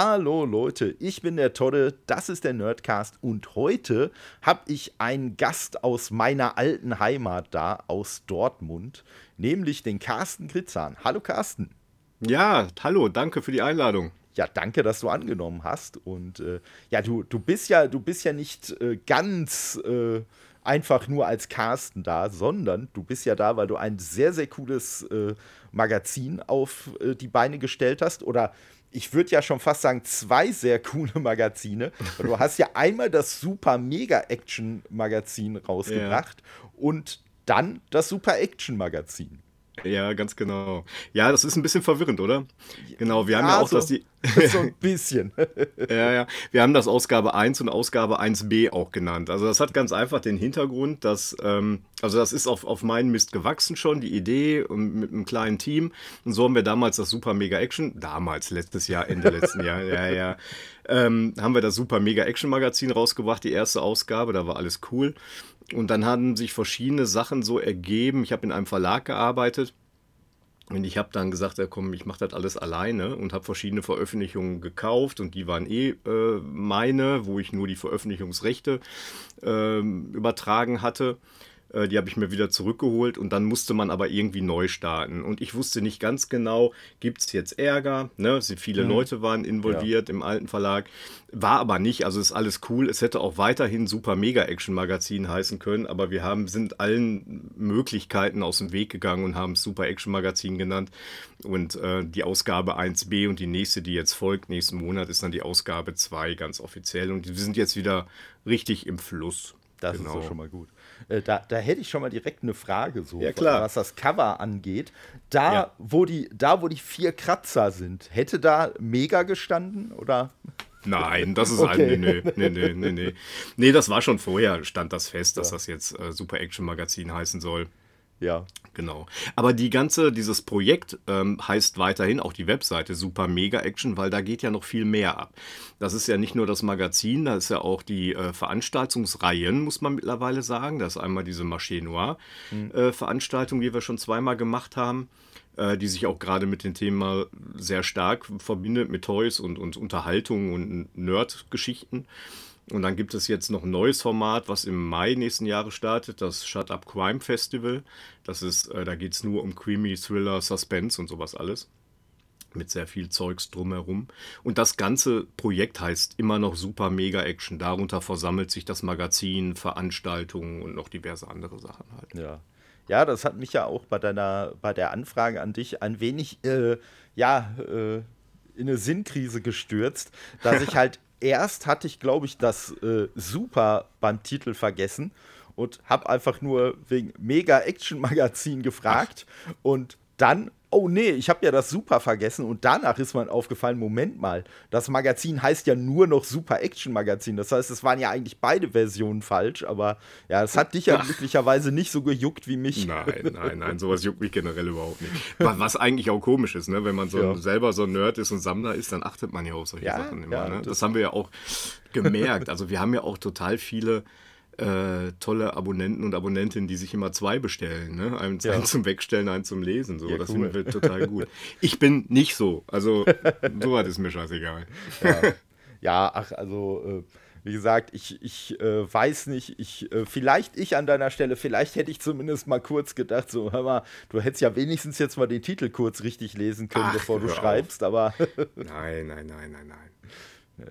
Hallo Leute, ich bin der Todde, das ist der Nerdcast und heute habe ich einen Gast aus meiner alten Heimat da, aus Dortmund, nämlich den Carsten Kritzahn. Hallo Carsten. Ja, hallo, danke für die Einladung. Ja, danke, dass du angenommen hast. Und äh, ja, du, du bist ja, du bist ja nicht äh, ganz äh, einfach nur als Carsten da, sondern du bist ja da, weil du ein sehr, sehr cooles äh, Magazin auf äh, die Beine gestellt hast. Oder ich würde ja schon fast sagen, zwei sehr coole Magazine. Du hast ja einmal das Super Mega Action Magazin rausgebracht ja. und dann das Super Action Magazin. Ja, ganz genau. Ja, das ist ein bisschen verwirrend, oder? Genau, wir ja, haben ja auch so, das die. so ein bisschen. ja, ja. Wir haben das Ausgabe 1 und Ausgabe 1b auch genannt. Also, das hat ganz einfach den Hintergrund, dass. Ähm, also, das ist auf, auf meinen Mist gewachsen schon, die Idee mit einem kleinen Team. Und so haben wir damals das Super Mega Action, damals, letztes Jahr, Ende letzten Jahr, ja, ja. Ähm, haben wir das Super Mega Action Magazin rausgebracht, die erste Ausgabe, da war alles cool. Und dann haben sich verschiedene Sachen so ergeben. Ich habe in einem Verlag gearbeitet. Und ich habe dann gesagt, ja komm, ich mache das alles alleine und habe verschiedene Veröffentlichungen gekauft und die waren eh äh, meine, wo ich nur die Veröffentlichungsrechte äh, übertragen hatte. Äh, die habe ich mir wieder zurückgeholt und dann musste man aber irgendwie neu starten. Und ich wusste nicht ganz genau, gibt es jetzt Ärger? Ne? Viele mhm. Leute waren involviert ja. im alten Verlag. War aber nicht, also ist alles cool. Es hätte auch weiterhin Super Mega Action Magazin heißen können, aber wir haben, sind allen Möglichkeiten aus dem Weg gegangen und haben es Super Action Magazin genannt. Und äh, die Ausgabe 1b und die nächste, die jetzt folgt, nächsten Monat, ist dann die Ausgabe 2 ganz offiziell. Und wir sind jetzt wieder richtig im Fluss. Das genau. ist doch schon mal gut. Äh, da, da hätte ich schon mal direkt eine Frage, so, ja, klar. was das Cover angeht. Da, ja. wo die, da, wo die vier Kratzer sind, hätte da Mega gestanden oder? Nein, das ist okay. ein, nee, nee, nee, nee, nee. Nee, das war schon vorher, stand das fest, dass ja. das jetzt äh, Super Action Magazin heißen soll. Ja. Genau. Aber die ganze, dieses Projekt ähm, heißt weiterhin auch die Webseite Super Mega Action, weil da geht ja noch viel mehr ab. Das ist ja nicht nur das Magazin, da ist ja auch die äh, Veranstaltungsreihen, muss man mittlerweile sagen. Das ist einmal diese Marché Noir mhm. äh, Veranstaltung, die wir schon zweimal gemacht haben, äh, die sich auch gerade mit dem Thema sehr stark verbindet, mit Toys und, und Unterhaltung und Nerd-Geschichten. Und dann gibt es jetzt noch ein neues Format, was im Mai nächsten Jahres startet, das Shut Up Crime Festival. Das ist, äh, da geht es nur um Creamy Thriller, Suspense und sowas alles. Mit sehr viel Zeugs drumherum. Und das ganze Projekt heißt immer noch Super Mega Action. Darunter versammelt sich das Magazin, Veranstaltungen und noch diverse andere Sachen halt. Ja. Ja, das hat mich ja auch bei deiner, bei der Anfrage an dich ein wenig, äh, ja, äh, in eine Sinnkrise gestürzt, dass ich halt erst hatte ich, glaube ich, das äh, Super beim Titel vergessen und habe einfach nur wegen Mega Action Magazin gefragt Ach. und dann oh nee, ich habe ja das Super vergessen und danach ist mir aufgefallen, Moment mal, das Magazin heißt ja nur noch Super Action Magazin. Das heißt, es waren ja eigentlich beide Versionen falsch, aber ja, das hat dich ja glücklicherweise nicht so gejuckt wie mich. Nein, nein, nein, sowas juckt mich generell überhaupt nicht. Was eigentlich auch komisch ist, ne? wenn man so ja. selber so ein Nerd ist und Sammler ist, dann achtet man ja auf solche ja, Sachen immer. Ja, ne? das, das haben wir ja auch gemerkt. Also wir haben ja auch total viele äh, tolle Abonnenten und Abonnentinnen, die sich immer zwei bestellen. Ne? Einen, ja. einen zum Wegstellen, einen zum Lesen. So. Ja, das cool. finden wir total gut. Ich bin nicht so. Also, so was ist mir scheißegal. Ja, ja ach, also. Äh, wie gesagt, ich, ich äh, weiß nicht, ich, äh, vielleicht ich an deiner Stelle, vielleicht hätte ich zumindest mal kurz gedacht, so, hör mal, du hättest ja wenigstens jetzt mal den Titel kurz richtig lesen können, Ach, bevor du schreibst, auf. aber. nein, nein, nein, nein, nein.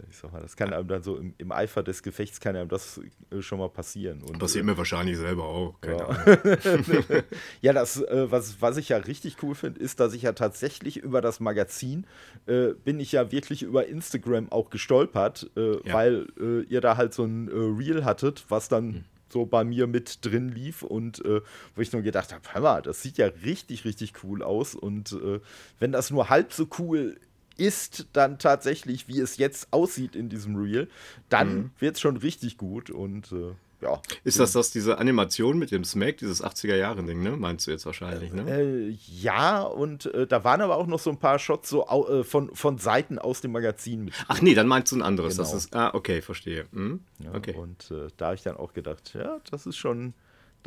Ich sag mal, das kann einem dann so im, im, Eifer des Gefechts kann einem das äh, schon mal passieren. Und, Passiert äh, mir wahrscheinlich selber auch. ja. ja, das, äh, was, was ich ja richtig cool finde, ist, dass ich ja tatsächlich über das Magazin äh, bin ich ja wirklich über Instagram auch gestolpert, äh, ja. weil äh, ihr da halt so ein Reel hattet, was dann. Mhm so bei mir mit drin lief und äh, wo ich nur gedacht habe, hör mal, das sieht ja richtig, richtig cool aus und äh, wenn das nur halb so cool ist dann tatsächlich, wie es jetzt aussieht in diesem Reel, dann mhm. wird es schon richtig gut und äh, ja. Ist das das, diese Animation mit dem Smack, dieses 80er-Jahre-Ding, ne? Meinst du jetzt wahrscheinlich, ne? Äh, ja, und äh, da waren aber auch noch so ein paar Shots so äh, von, von Seiten aus dem Magazin mit. Ach nee, dann meinst du ein anderes. Genau. Das ist, ah, okay, verstehe. Hm? Ja, okay. Und äh, da habe ich dann auch gedacht, ja, das ist schon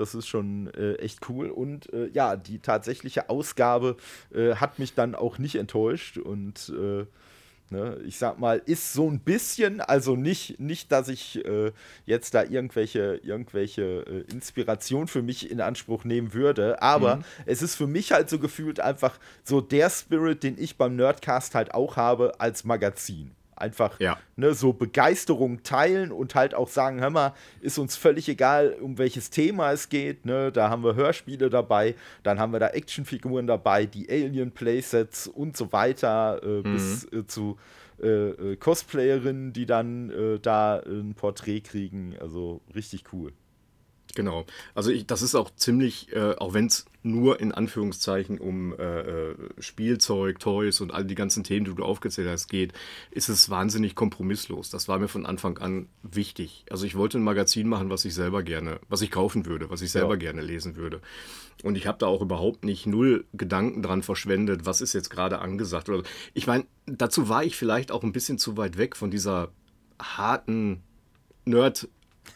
das ist schon äh, echt cool. Und äh, ja, die tatsächliche Ausgabe äh, hat mich dann auch nicht enttäuscht. Und äh, Ne? Ich sag mal, ist so ein bisschen, also nicht, nicht dass ich äh, jetzt da irgendwelche, irgendwelche äh, Inspiration für mich in Anspruch nehmen würde, aber mhm. es ist für mich halt so gefühlt einfach so der Spirit, den ich beim Nerdcast halt auch habe als Magazin. Einfach ja. ne, so Begeisterung teilen und halt auch sagen, hör mal, ist uns völlig egal, um welches Thema es geht. Ne? Da haben wir Hörspiele dabei, dann haben wir da Actionfiguren dabei, die Alien-Playsets und so weiter, äh, mhm. bis äh, zu äh, äh, Cosplayerinnen, die dann äh, da ein Porträt kriegen. Also richtig cool. Genau. Also ich, das ist auch ziemlich, äh, auch wenn es nur in Anführungszeichen um äh, äh, Spielzeug, Toys und all die ganzen Themen, die du aufgezählt hast, geht, ist es wahnsinnig kompromisslos. Das war mir von Anfang an wichtig. Also ich wollte ein Magazin machen, was ich selber gerne, was ich kaufen würde, was ich selber ja. gerne lesen würde. Und ich habe da auch überhaupt nicht null Gedanken dran verschwendet, was ist jetzt gerade angesagt. Oder ich meine, dazu war ich vielleicht auch ein bisschen zu weit weg von dieser harten Nerd-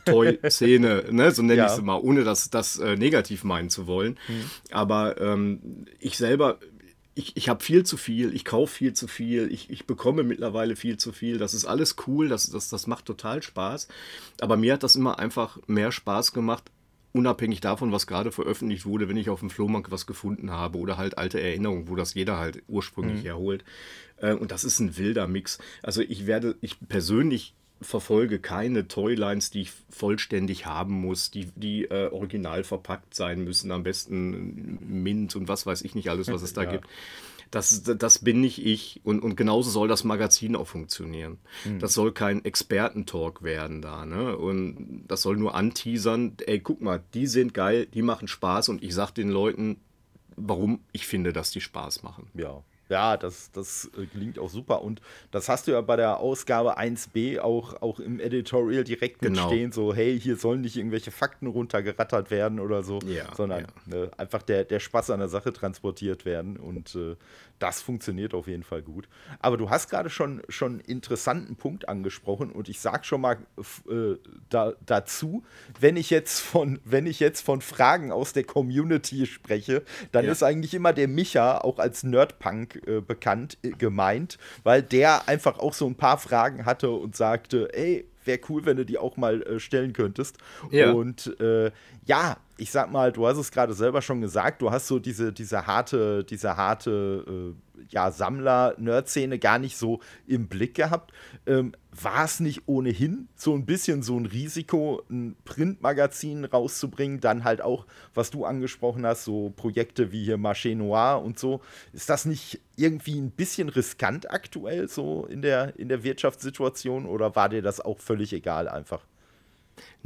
Toy-Szene, ne? so nenne ja. ich es mal, ohne das, das äh, negativ meinen zu wollen. Mhm. Aber ähm, ich selber, ich, ich habe viel zu viel, ich kaufe viel zu viel, ich, ich bekomme mittlerweile viel zu viel. Das ist alles cool, das, das, das macht total Spaß. Aber mir hat das immer einfach mehr Spaß gemacht, unabhängig davon, was gerade veröffentlicht wurde, wenn ich auf dem Flohmarkt was gefunden habe oder halt alte Erinnerungen, wo das jeder halt ursprünglich mhm. herholt. Äh, und das ist ein wilder Mix. Also ich werde, ich persönlich verfolge keine Toylines, die ich vollständig haben muss, die, die äh, original verpackt sein müssen, am besten Mint und was weiß ich nicht alles, was es da ja. gibt. Das, das bin nicht ich und, und genauso soll das Magazin auch funktionieren. Mhm. Das soll kein Expertentalk werden da, ne? Und das soll nur anteasern, ey, guck mal, die sind geil, die machen Spaß und ich sag den Leuten, warum ich finde, dass die Spaß machen. Ja, ja, das, das äh, klingt auch super. Und das hast du ja bei der Ausgabe 1b auch, auch im Editorial direkt genau. mitstehen, so, hey, hier sollen nicht irgendwelche Fakten runtergerattert werden oder so, ja, sondern ja. Ne, einfach der, der Spaß an der Sache transportiert werden. Und äh, das funktioniert auf jeden Fall gut. Aber du hast gerade schon, schon einen interessanten Punkt angesprochen und ich sage schon mal äh, da, dazu, wenn ich, jetzt von, wenn ich jetzt von Fragen aus der Community spreche, dann ja. ist eigentlich immer der Micha auch als Nerdpunk äh, bekannt, äh, gemeint, weil der einfach auch so ein paar Fragen hatte und sagte, ey, wäre cool, wenn du die auch mal äh, stellen könntest. Ja. Und äh, ja, ich sag mal, du hast es gerade selber schon gesagt, du hast so diese, diese harte, diese harte äh, ja, Sammler-Nerd-Szene gar nicht so im Blick gehabt. Ähm, war es nicht ohnehin so ein bisschen so ein Risiko, ein Printmagazin rauszubringen? Dann halt auch, was du angesprochen hast, so Projekte wie hier Marché Noir und so. Ist das nicht irgendwie ein bisschen riskant aktuell so in der, in der Wirtschaftssituation oder war dir das auch völlig egal einfach?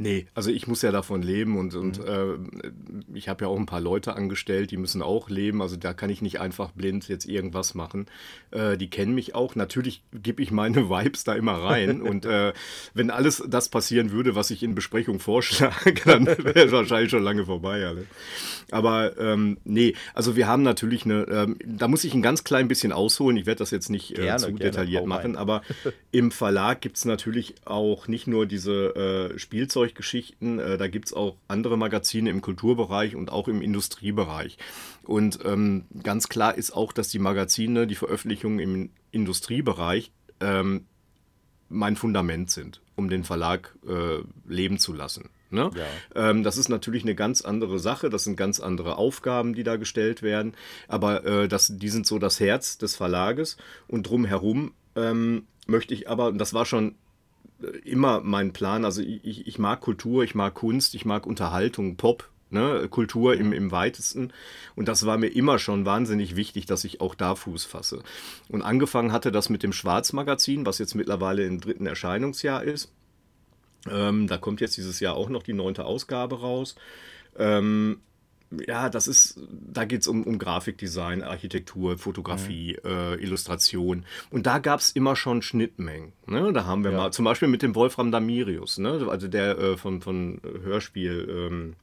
Nee, also ich muss ja davon leben und, und mhm. äh, ich habe ja auch ein paar Leute angestellt, die müssen auch leben. Also da kann ich nicht einfach blind jetzt irgendwas machen. Äh, die kennen mich auch. Natürlich gebe ich meine Vibes da immer rein. und äh, wenn alles das passieren würde, was ich in Besprechung vorschlage, dann wäre es wahrscheinlich schon lange vorbei. Alle. Aber ähm, nee, also wir haben natürlich eine, ähm, da muss ich ein ganz klein bisschen ausholen. Ich werde das jetzt nicht äh, gerne, zu gerne, detailliert machen, aber im Verlag gibt es natürlich auch nicht nur diese äh, Spielzeug Spielzeuggeschichten. Äh, da gibt es auch andere Magazine im Kulturbereich und auch im Industriebereich. Und ähm, ganz klar ist auch, dass die Magazine, die Veröffentlichungen im Industriebereich ähm, mein Fundament sind, um den Verlag äh, leben zu lassen. Ne? Ja. Ähm, das ist natürlich eine ganz andere Sache, das sind ganz andere Aufgaben, die da gestellt werden, aber äh, das, die sind so das Herz des Verlages und drumherum ähm, möchte ich aber, und das war schon immer mein Plan. Also ich, ich mag Kultur, ich mag Kunst, ich mag Unterhaltung, Pop, ne, Kultur im, im weitesten. Und das war mir immer schon wahnsinnig wichtig, dass ich auch da Fuß fasse. Und angefangen hatte das mit dem Schwarzmagazin, was jetzt mittlerweile im dritten Erscheinungsjahr ist. Ähm, da kommt jetzt dieses Jahr auch noch die neunte Ausgabe raus. Ähm, ja, das ist, da geht es um, um Grafikdesign, Architektur, Fotografie, mhm. äh, Illustration. Und da gab es immer schon Schnittmengen. Ne? Da haben wir ja. mal, zum Beispiel mit dem Wolfram Damirius, ne? also der äh, von, von Hörspiel, ähm,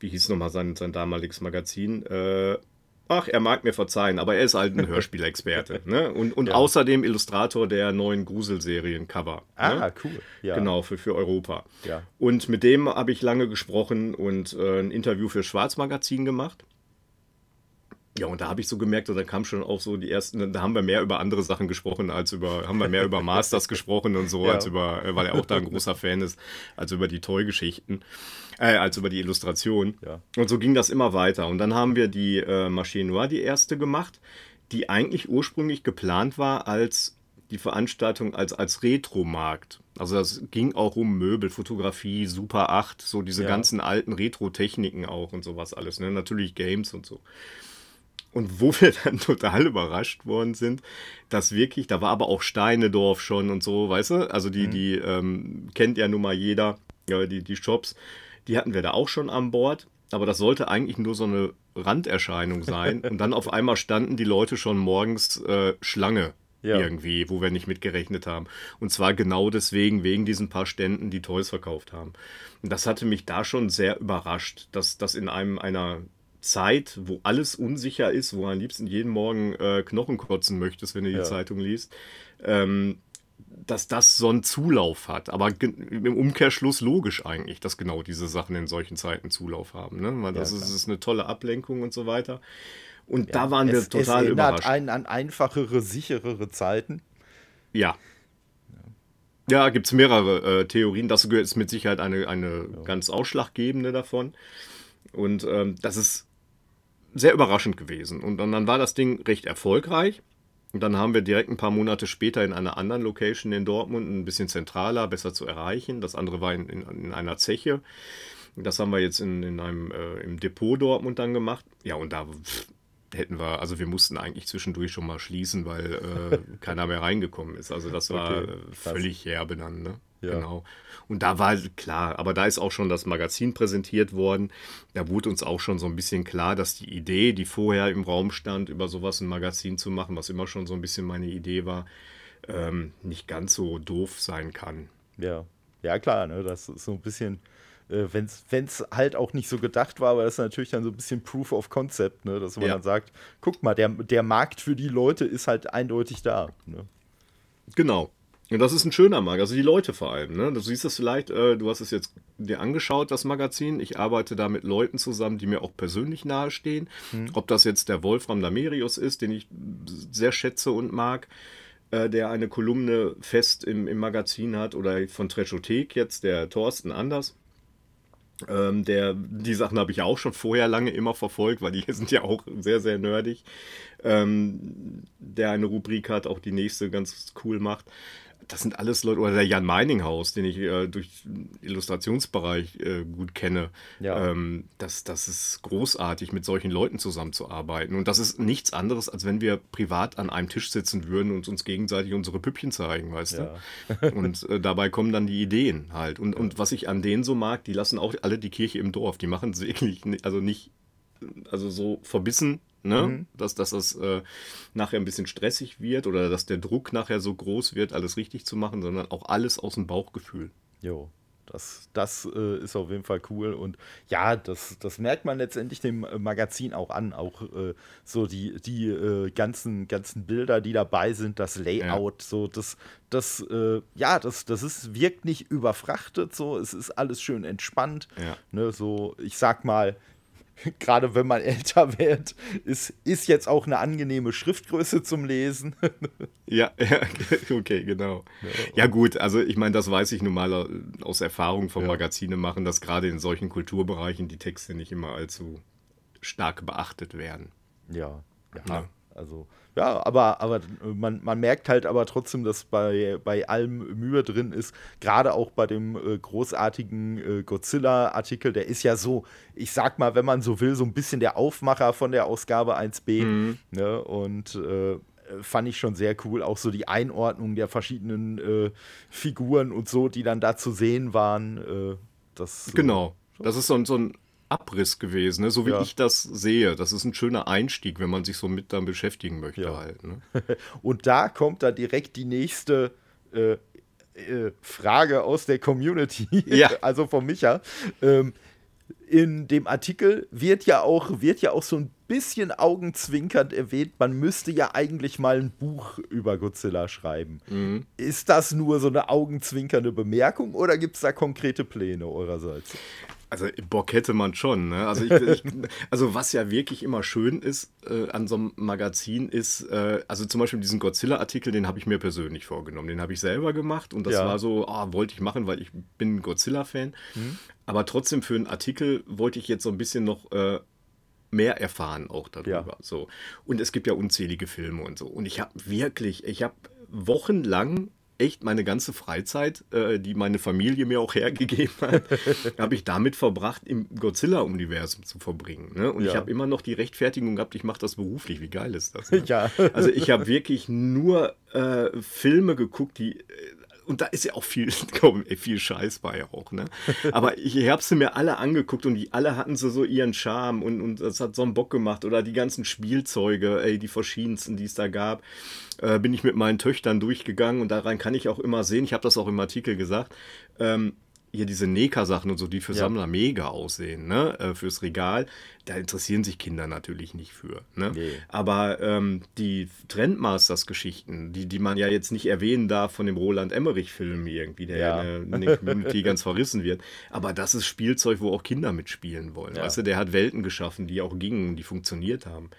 wie hieß nochmal sein, sein damaliges Magazin? Äh, Ach, er mag mir verzeihen, aber er ist halt ein Hörspielexperte. ne? Und, und ja. außerdem Illustrator der neuen Gruselserien-Cover. Ah, ne? cool. Ja. Genau, für, für Europa. Ja. Und mit dem habe ich lange gesprochen und äh, ein Interview für Schwarzmagazin gemacht. Ja, und da habe ich so gemerkt, und da kam schon auch so die ersten, da haben wir mehr über andere Sachen gesprochen, als über, haben wir mehr über Masters gesprochen und so, ja. als über, äh, weil er auch da ein großer Fan ist, als über die Toy-Geschichten, äh, als über die Illustration. Ja. Und so ging das immer weiter. Und dann haben wir die äh, Maschine Noir, die erste gemacht, die eigentlich ursprünglich geplant war als die Veranstaltung als, als Retro-Markt. Also das ging auch um Möbel, Fotografie, Super 8, so diese ja. ganzen alten Retro-Techniken auch und sowas alles. Ne? Natürlich Games und so. Und wo wir dann total überrascht worden sind, dass wirklich, da war aber auch Steinedorf schon und so, weißt du? Also die, mhm. die ähm, kennt ja nun mal jeder, ja, die, die Shops, die hatten wir da auch schon an Bord. Aber das sollte eigentlich nur so eine Randerscheinung sein. und dann auf einmal standen die Leute schon morgens äh, Schlange ja. irgendwie, wo wir nicht mitgerechnet haben. Und zwar genau deswegen, wegen diesen paar Ständen, die Toys verkauft haben. Und das hatte mich da schon sehr überrascht, dass das in einem einer Zeit, wo alles unsicher ist, wo du am liebsten jeden Morgen äh, Knochen kotzen möchtest, wenn du die ja. Zeitung liest, ähm, dass das so einen Zulauf hat. Aber im Umkehrschluss logisch eigentlich, dass genau diese Sachen in solchen Zeiten Zulauf haben. Ne? Weil das, ja, ist, ist, eine tolle Ablenkung und so weiter. Und ja, da waren wir es, total es überrascht. Einen an einfachere, sicherere Zeiten. Ja. Ja, gibt es mehrere äh, Theorien. Das ist mit Sicherheit eine, eine ganz ausschlaggebende davon. Und ähm, das ist sehr überraschend gewesen. Und dann, dann war das Ding recht erfolgreich. Und dann haben wir direkt ein paar Monate später in einer anderen Location in Dortmund, ein bisschen zentraler, besser zu erreichen. Das andere war in, in, in einer Zeche. Das haben wir jetzt in, in einem, äh, im Depot Dortmund dann gemacht. Ja, und da pff, hätten wir, also wir mussten eigentlich zwischendurch schon mal schließen, weil äh, keiner mehr reingekommen ist. Also das war okay, äh, völlig herbe dann, ne? Ja. Genau. Und da war klar, aber da ist auch schon das Magazin präsentiert worden. Da wurde uns auch schon so ein bisschen klar, dass die Idee, die vorher im Raum stand, über sowas ein Magazin zu machen, was immer schon so ein bisschen meine Idee war, ähm, nicht ganz so doof sein kann. Ja, ja klar, ne? das ist so ein bisschen, äh, wenn es halt auch nicht so gedacht war, aber das ist natürlich dann so ein bisschen Proof of Concept, ne? dass man ja. dann sagt, guck mal, der, der Markt für die Leute ist halt eindeutig da. Ne? Genau. Und das ist ein schöner Markt, also die Leute vor allem. Ne? Du siehst es vielleicht, äh, du hast es jetzt dir angeschaut, das Magazin. Ich arbeite da mit Leuten zusammen, die mir auch persönlich nahestehen. Hm. Ob das jetzt der Wolfram Damerius ist, den ich sehr schätze und mag, äh, der eine Kolumne fest im, im Magazin hat, oder von Treschothek jetzt, der Thorsten Anders. Ähm, der, die Sachen habe ich auch schon vorher lange immer verfolgt, weil die sind ja auch sehr, sehr nerdig. Ähm, der eine Rubrik hat, auch die nächste ganz cool macht das sind alles Leute, oder der Jan Meininghaus, den ich äh, durch Illustrationsbereich äh, gut kenne. Ja. Ähm, das, das ist großartig, mit solchen Leuten zusammenzuarbeiten. Und das ist nichts anderes, als wenn wir privat an einem Tisch sitzen würden und uns gegenseitig unsere Püppchen zeigen, weißt ja. du? und äh, dabei kommen dann die Ideen halt. Und, ja. und was ich an denen so mag, die lassen auch alle die Kirche im Dorf. Die machen es wirklich, also nicht, also so verbissen Ne? Mhm. Dass, dass das äh, nachher ein bisschen stressig wird oder dass der Druck nachher so groß wird, alles richtig zu machen, sondern auch alles aus dem Bauchgefühl. Jo, das, das äh, ist auf jeden Fall cool. Und ja, das, das merkt man letztendlich dem äh, Magazin auch an. Auch äh, so die, die äh, ganzen, ganzen Bilder, die dabei sind, das Layout, ja. so das, das, äh, ja, das, das ist, wirkt nicht überfrachtet, so, es ist alles schön entspannt. Ja. Ne, so, ich sag mal, gerade wenn man älter wird, ist, ist jetzt auch eine angenehme Schriftgröße zum Lesen. ja, ja, okay, genau. Ja, gut, also ich meine, das weiß ich nun mal aus Erfahrung vom ja. Magazine machen, dass gerade in solchen Kulturbereichen die Texte nicht immer allzu stark beachtet werden. Ja, ja. ja. Also ja, aber, aber man, man merkt halt aber trotzdem, dass bei, bei allem Mühe drin ist. Gerade auch bei dem äh, großartigen äh, Godzilla-Artikel, der ist ja so, ich sag mal, wenn man so will, so ein bisschen der Aufmacher von der Ausgabe 1b. Mhm. Ne? Und äh, fand ich schon sehr cool. Auch so die Einordnung der verschiedenen äh, Figuren und so, die dann da zu sehen waren. Äh, das, genau. Das ist so, so ein Abriss gewesen, ne? so wie ja. ich das sehe. Das ist ein schöner Einstieg, wenn man sich so mit dann beschäftigen möchte ja. halt. Ne? Und da kommt dann direkt die nächste äh, äh, Frage aus der Community, ja. also von Micha. Ähm, in dem Artikel wird ja auch, wird ja auch so ein bisschen augenzwinkernd erwähnt, man müsste ja eigentlich mal ein Buch über Godzilla schreiben. Mhm. Ist das nur so eine augenzwinkernde Bemerkung oder gibt es da konkrete Pläne eurerseits? Also Bock hätte man schon. Ne? Also, ich, ich, also was ja wirklich immer schön ist äh, an so einem Magazin ist, äh, also zum Beispiel diesen Godzilla-Artikel, den habe ich mir persönlich vorgenommen. Den habe ich selber gemacht und das ja. war so, oh, wollte ich machen, weil ich bin Godzilla-Fan. Mhm. Aber trotzdem für einen Artikel wollte ich jetzt so ein bisschen noch äh, mehr erfahren auch darüber. Ja. So. Und es gibt ja unzählige Filme und so. Und ich habe wirklich, ich habe wochenlang echt meine ganze Freizeit, äh, die meine Familie mir auch hergegeben hat, habe ich damit verbracht, im Godzilla-Universum zu verbringen. Ne? Und ja. ich habe immer noch die Rechtfertigung gehabt, ich mache das beruflich. Wie geil ist das? Ne? Ja. Also ich habe wirklich nur äh, Filme geguckt, die äh, und da ist ja auch viel, komm, viel Scheiß bei auch, ne? Aber ich habe sie mir alle angeguckt und die alle hatten so, so ihren Charme und, und das hat so einen Bock gemacht. Oder die ganzen Spielzeuge, ey, die verschiedensten, die es da gab, äh, bin ich mit meinen Töchtern durchgegangen und daran kann ich auch immer sehen, ich habe das auch im Artikel gesagt, ähm, hier diese Neka-Sachen und so, die für ja. Sammler mega aussehen, ne? Äh, fürs Regal, da interessieren sich Kinder natürlich nicht für. Ne? Nee. Aber ähm, die Trendmasters-Geschichten, die, die man ja jetzt nicht erwähnen darf von dem Roland Emmerich-Film irgendwie, der ja. in, in der Community ganz verrissen wird. Aber das ist Spielzeug, wo auch Kinder mitspielen wollen. Ja. Weißt du, der hat Welten geschaffen, die auch gingen, die funktioniert haben.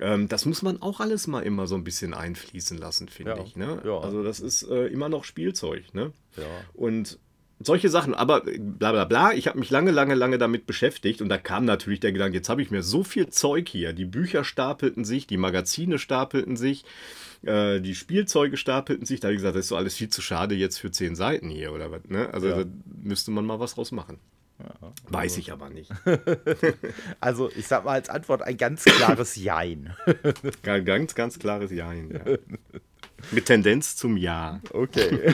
Ähm, das muss man auch alles mal immer so ein bisschen einfließen lassen, finde ich. Ne? Also das ist äh, immer noch Spielzeug. Ne? Und solche Sachen, aber bla bla bla. Ich habe mich lange, lange, lange damit beschäftigt und da kam natürlich der Gedanke, jetzt habe ich mir so viel Zeug hier. Die Bücher stapelten sich, die Magazine stapelten sich, äh, die Spielzeuge stapelten sich. Da habe ich gesagt, das ist so alles viel zu schade jetzt für zehn Seiten hier oder was. Ne? Also ja. da müsste man mal was draus machen. Ja, Weiß ich aber nicht. also ich sag mal als Antwort ein ganz klares Jein. ganz, ganz klares Jein. Ja. Mit Tendenz zum Ja. Okay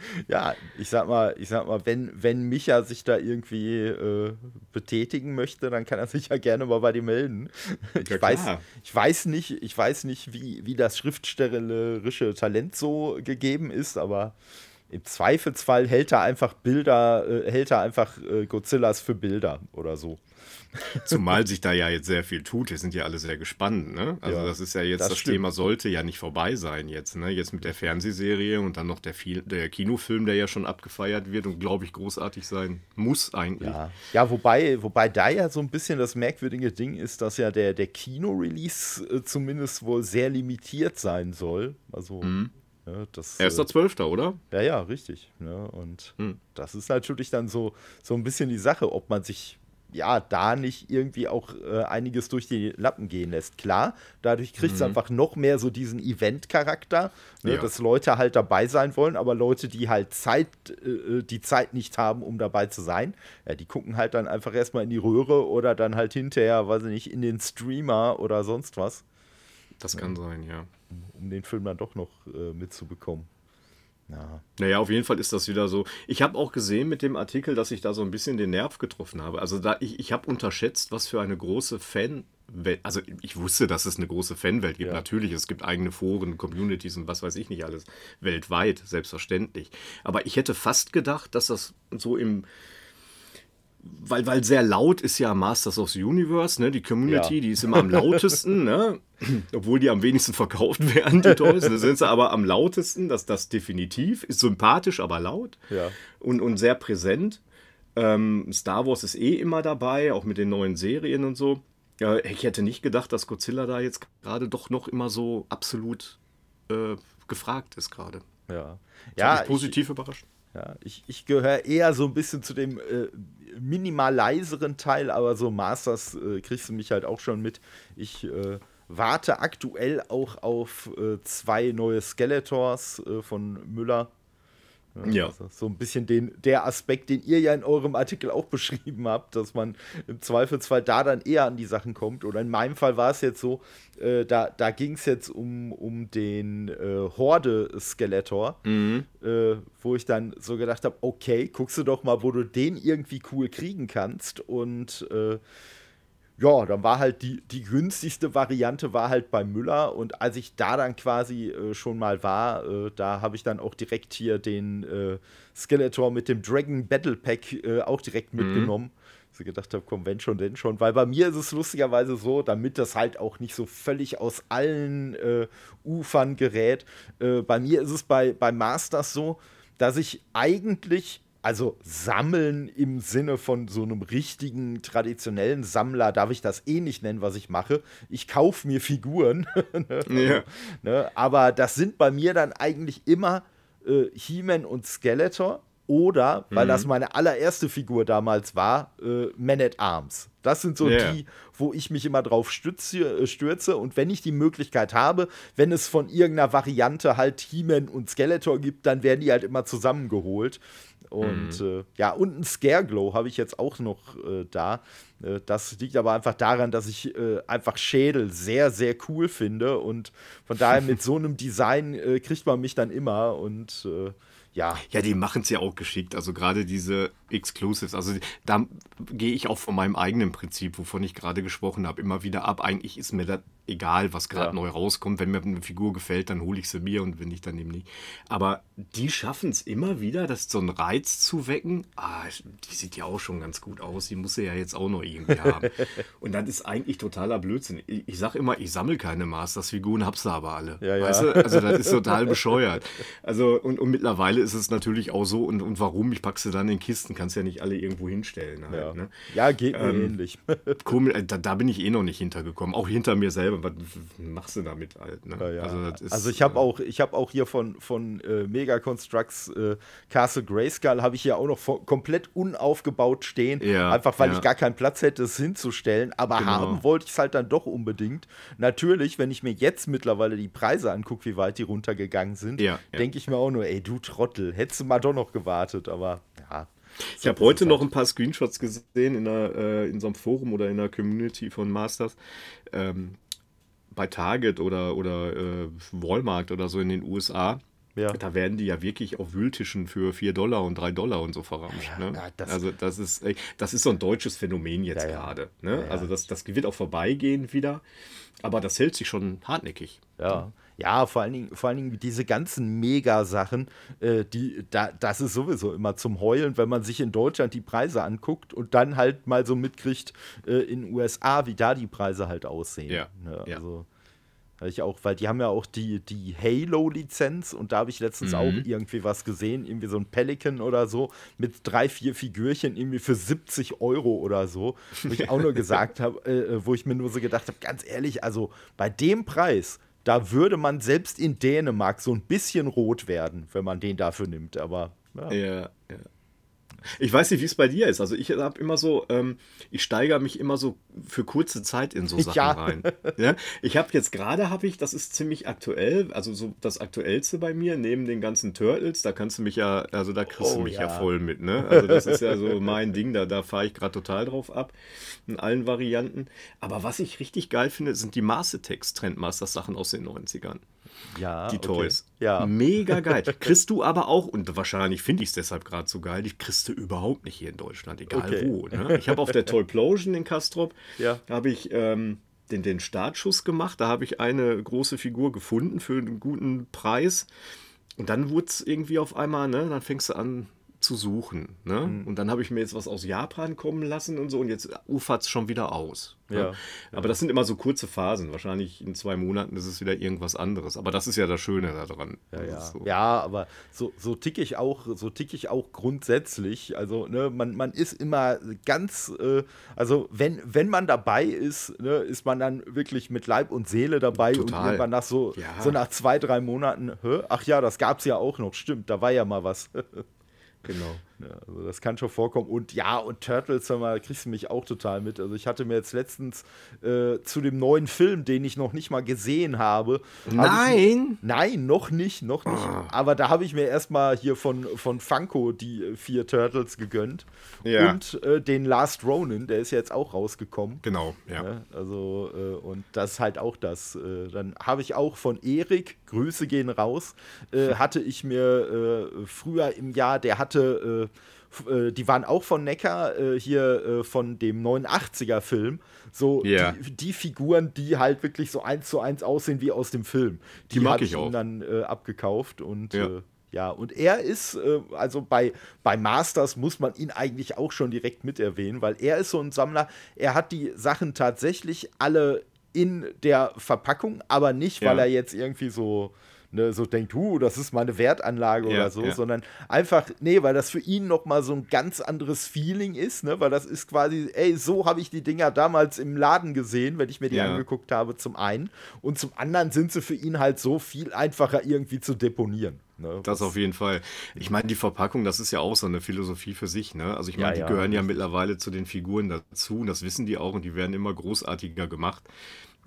ja, ich sag mal, ich sag mal, wenn, wenn Micha sich da irgendwie äh, betätigen möchte, dann kann er sich ja gerne mal bei dir melden. Ich, ja, weiß, ich weiß nicht, ich weiß nicht, wie, wie das schriftstellerische Talent so gegeben ist, aber im Zweifelsfall hält er einfach Bilder, äh, hält er einfach äh, Godzillas für Bilder oder so. Zumal sich da ja jetzt sehr viel tut. Wir sind ja alle sehr gespannt. Ne? Also ja, das ist ja jetzt, das, das Thema sollte ja nicht vorbei sein jetzt. Ne? Jetzt mit der Fernsehserie und dann noch der, der Kinofilm, der ja schon abgefeiert wird und glaube ich großartig sein muss eigentlich. Ja, ja wobei, wobei da ja so ein bisschen das merkwürdige Ding ist, dass ja der, der Kino-Release äh, zumindest wohl sehr limitiert sein soll. Also mhm. Ja, das, Erster äh, Zwölfter, oder? Ja, ja, richtig. Ja, ne? und hm. das ist natürlich dann so, so ein bisschen die Sache, ob man sich ja, da nicht irgendwie auch äh, einiges durch die Lappen gehen lässt. Klar, dadurch kriegt es mhm. einfach noch mehr so diesen Event-Charakter, ne, ja. dass Leute halt dabei sein wollen, aber Leute, die halt Zeit, äh, äh, die Zeit nicht haben, um dabei zu sein, ja, die gucken halt dann einfach erstmal in die Röhre oder dann halt hinterher, weiß ich nicht, in den Streamer oder sonst was. Das kann ja. sein, ja. Um den Film dann doch noch äh, mitzubekommen. Ja. Naja, auf jeden Fall ist das wieder so. Ich habe auch gesehen mit dem Artikel, dass ich da so ein bisschen den Nerv getroffen habe. Also da, ich, ich habe unterschätzt, was für eine große Fanwelt, also ich wusste, dass es eine große Fanwelt gibt. Ja. Natürlich, es gibt eigene Foren, Communities und was weiß ich nicht alles. Weltweit, selbstverständlich. Aber ich hätte fast gedacht, dass das so im, weil, weil sehr laut ist ja Masters of the Universe, ne? Die Community, ja. die ist immer am lautesten, ne? Obwohl die am wenigsten verkauft werden, die Toys. Da sind sie aber am lautesten, das, das definitiv. Ist sympathisch, aber laut. Ja. Und, und sehr präsent. Ähm, Star Wars ist eh immer dabei, auch mit den neuen Serien und so. Ja, ich hätte nicht gedacht, dass Godzilla da jetzt gerade doch noch immer so absolut äh, gefragt ist gerade. Ja. Das ja. positiv ich, überrascht. Ja, ich, ich gehöre eher so ein bisschen zu dem äh, minimal leiseren Teil, aber so Masters äh, kriegst du mich halt auch schon mit. Ich äh, warte aktuell auch auf äh, zwei neue Skeletors äh, von Müller. Ja. Also so ein bisschen den, der Aspekt, den ihr ja in eurem Artikel auch beschrieben habt, dass man im Zweifelsfall da dann eher an die Sachen kommt. Oder in meinem Fall war es jetzt so, äh, da, da ging es jetzt um, um den äh, Horde-Skeletor, mhm. äh, wo ich dann so gedacht habe, okay, guckst du doch mal, wo du den irgendwie cool kriegen kannst. Und äh, ja, dann war halt die, die günstigste Variante war halt bei Müller und als ich da dann quasi äh, schon mal war, äh, da habe ich dann auch direkt hier den äh, Skeletor mit dem Dragon Battle Pack äh, auch direkt mhm. mitgenommen. So gedacht habe, komm, wenn schon, denn schon. Weil bei mir ist es lustigerweise so, damit das halt auch nicht so völlig aus allen äh, Ufern gerät. Äh, bei mir ist es bei, bei Masters so, dass ich eigentlich also sammeln im Sinne von so einem richtigen traditionellen Sammler darf ich das eh nicht nennen, was ich mache. Ich kaufe mir Figuren. ne? Ja. ne? Aber das sind bei mir dann eigentlich immer äh, He-Man und Skeletor oder, weil mhm. das meine allererste Figur damals war, äh, Man at Arms. Das sind so yeah. die, wo ich mich immer drauf stütze, äh, stürze. Und wenn ich die Möglichkeit habe, wenn es von irgendeiner Variante halt He-Man und Skeletor gibt, dann werden die halt immer zusammengeholt. Und mhm. äh, ja, und ein Scareglow habe ich jetzt auch noch äh, da. Äh, das liegt aber einfach daran, dass ich äh, einfach Schädel sehr, sehr cool finde. Und von daher mit so einem Design äh, kriegt man mich dann immer. Und äh, ja. Ja, die machen es ja auch geschickt. Also gerade diese Exclusives, also da gehe ich auch von meinem eigenen Prinzip, wovon ich gerade gesprochen habe, immer wieder ab. Eigentlich ist mir das egal, was gerade ja. neu rauskommt. Wenn mir eine Figur gefällt, dann hole ich sie mir und wenn nicht, dann eben nicht. Aber die schaffen es immer wieder, das so einen Reiz zu wecken. Ah, die sieht ja auch schon ganz gut aus. Die muss sie ja jetzt auch noch irgendwie haben. und das ist eigentlich totaler Blödsinn. Ich, ich sage immer, ich sammle keine Masters-Figuren, hab's da aber alle. Ja, weißt ja. du? Also das ist total bescheuert. Also und, und mittlerweile ist es natürlich auch so. Und, und warum? Ich packe sie dann in Kisten, kannst ja nicht alle irgendwo hinstellen. Halt, ja. Ne? ja, geht mir ähm, ähnlich. Komisch, da, da bin ich eh noch nicht hintergekommen. Auch hinter mir selber was machst du damit halt? Ne? Ja, ja. Also, ist, also, ich habe äh, auch, hab auch hier von, von äh, Mega Constructs äh, Castle Grayskull habe ich hier auch noch von, komplett unaufgebaut stehen. Ja, einfach weil ich gar keinen Platz hätte, es hinzustellen. Aber genau. haben wollte ich es halt dann doch unbedingt. Natürlich, wenn ich mir jetzt mittlerweile die Preise angucke, wie weit die runtergegangen sind, denke ich mir auch nur, ey, du Trottel, hättest du mal doch noch gewartet. Aber ja. Ich habe heute noch ein paar Screenshots gesehen in, einer, äh, in so einem Forum oder in der Community von Masters. Ähm, bei Target oder, oder äh, Walmart oder so in den USA, ja. da werden die ja wirklich auf Wühltischen für 4 Dollar und 3 Dollar und so verramscht. Ja, ne? das also das ist, das ist so ein deutsches Phänomen jetzt ja, gerade. Ne? Also das, das wird auch vorbeigehen wieder, aber das hält sich schon hartnäckig. Ja. Ja, vor allen Dingen, vor allen Dingen diese ganzen Mega-Sachen, äh, die, da, das ist sowieso immer zum Heulen, wenn man sich in Deutschland die Preise anguckt und dann halt mal so mitkriegt äh, in den USA, wie da die Preise halt aussehen. Ja. Ne? Also, ich auch, weil die haben ja auch die, die Halo-Lizenz und da habe ich letztens mhm. auch irgendwie was gesehen, irgendwie so ein Pelican oder so mit drei, vier Figürchen irgendwie für 70 Euro oder so, wo ich auch nur gesagt habe, äh, wo ich mir nur so gedacht habe, ganz ehrlich, also bei dem Preis da würde man selbst in Dänemark so ein bisschen rot werden, wenn man den dafür nimmt. Aber ja, ja. ja. Ich weiß nicht, wie es bei dir ist. Also ich habe immer so, ähm, ich steigere mich immer so für kurze Zeit in so Sachen ja. rein. Ja? Ich habe jetzt gerade, habe ich, das ist ziemlich aktuell, also so das Aktuellste bei mir, neben den ganzen Turtles, da kannst du mich ja, also da kriegst oh, du mich ja. ja. voll mit, ne? Also das ist ja so mein Ding, da, da fahre ich gerade total drauf ab, in allen Varianten. Aber was ich richtig geil finde, sind die Mastertext Trendmasters Sachen aus den 90ern. Ja. Die Toys. Okay. Ja. Mega geil. kriegst du aber auch, und wahrscheinlich finde ich es deshalb gerade so geil, die kriegst du überhaupt nicht hier in Deutschland, egal okay. wo. Ne? Ich habe auf der Toyplosion in Kastrop, ja. habe ich ähm, den, den Startschuss gemacht. Da habe ich eine große Figur gefunden für einen guten Preis. Und dann wurde es irgendwie auf einmal, ne, dann fängst du an, zu suchen. Ne? Mhm. Und dann habe ich mir jetzt was aus Japan kommen lassen und so und jetzt ufert es schon wieder aus. Ne? Ja. Aber das sind immer so kurze Phasen. Wahrscheinlich in zwei Monaten ist es wieder irgendwas anderes. Aber das ist ja das Schöne daran. Ja, ja. So. ja aber so, so tick ich auch, so tick ich auch grundsätzlich. Also, ne, man, man ist immer ganz, äh, also wenn, wenn man dabei ist, ne, ist man dann wirklich mit Leib und Seele dabei Total. und irgendwann nach so, ja. so nach zwei, drei Monaten, hä? ach ja, das gab es ja auch noch, stimmt, da war ja mal was. Genau. Ja, also das kann schon vorkommen. Und ja, und Turtles, mal, kriegst du mich auch total mit. Also ich hatte mir jetzt letztens äh, zu dem neuen Film, den ich noch nicht mal gesehen habe. Nein! Ich, nein, noch nicht, noch nicht. Oh. Aber da habe ich mir erstmal hier von, von Funko die äh, vier Turtles gegönnt. Ja. Und äh, den Last Ronin, der ist ja jetzt auch rausgekommen. Genau, ja. ja ne? also, äh, und das ist halt auch das. Äh, dann habe ich auch von Erik, Grüße gehen raus, äh, hatte ich mir früher im Jahr, der hatte die waren auch von Neckar, äh, hier äh, von dem 89er-Film. So yeah. die, die, Figuren, die halt wirklich so eins zu eins aussehen wie aus dem Film. Die, die mag ich auch. dann äh, abgekauft und ja. Äh, ja, und er ist, äh, also bei, bei Masters muss man ihn eigentlich auch schon direkt mit erwähnen, weil er ist so ein Sammler, er hat die Sachen tatsächlich alle in der Verpackung, aber nicht, weil ja. er jetzt irgendwie so ne, so denkt, hu, das ist meine Wertanlage ja, oder so, ja. sondern einfach, nee, weil das für ihn nochmal so ein ganz anderes Feeling ist, ne, weil das ist quasi, ey, so habe ich die Dinger damals im Laden gesehen, wenn ich mir die ja. angeguckt habe, zum einen. Und zum anderen sind sie für ihn halt so viel einfacher irgendwie zu deponieren. Ne? Das auf jeden Fall. Ich meine, die Verpackung, das ist ja auch so eine Philosophie für sich. Ne? Also ich meine, die gehören ja mittlerweile zu den Figuren dazu und das wissen die auch und die werden immer großartiger gemacht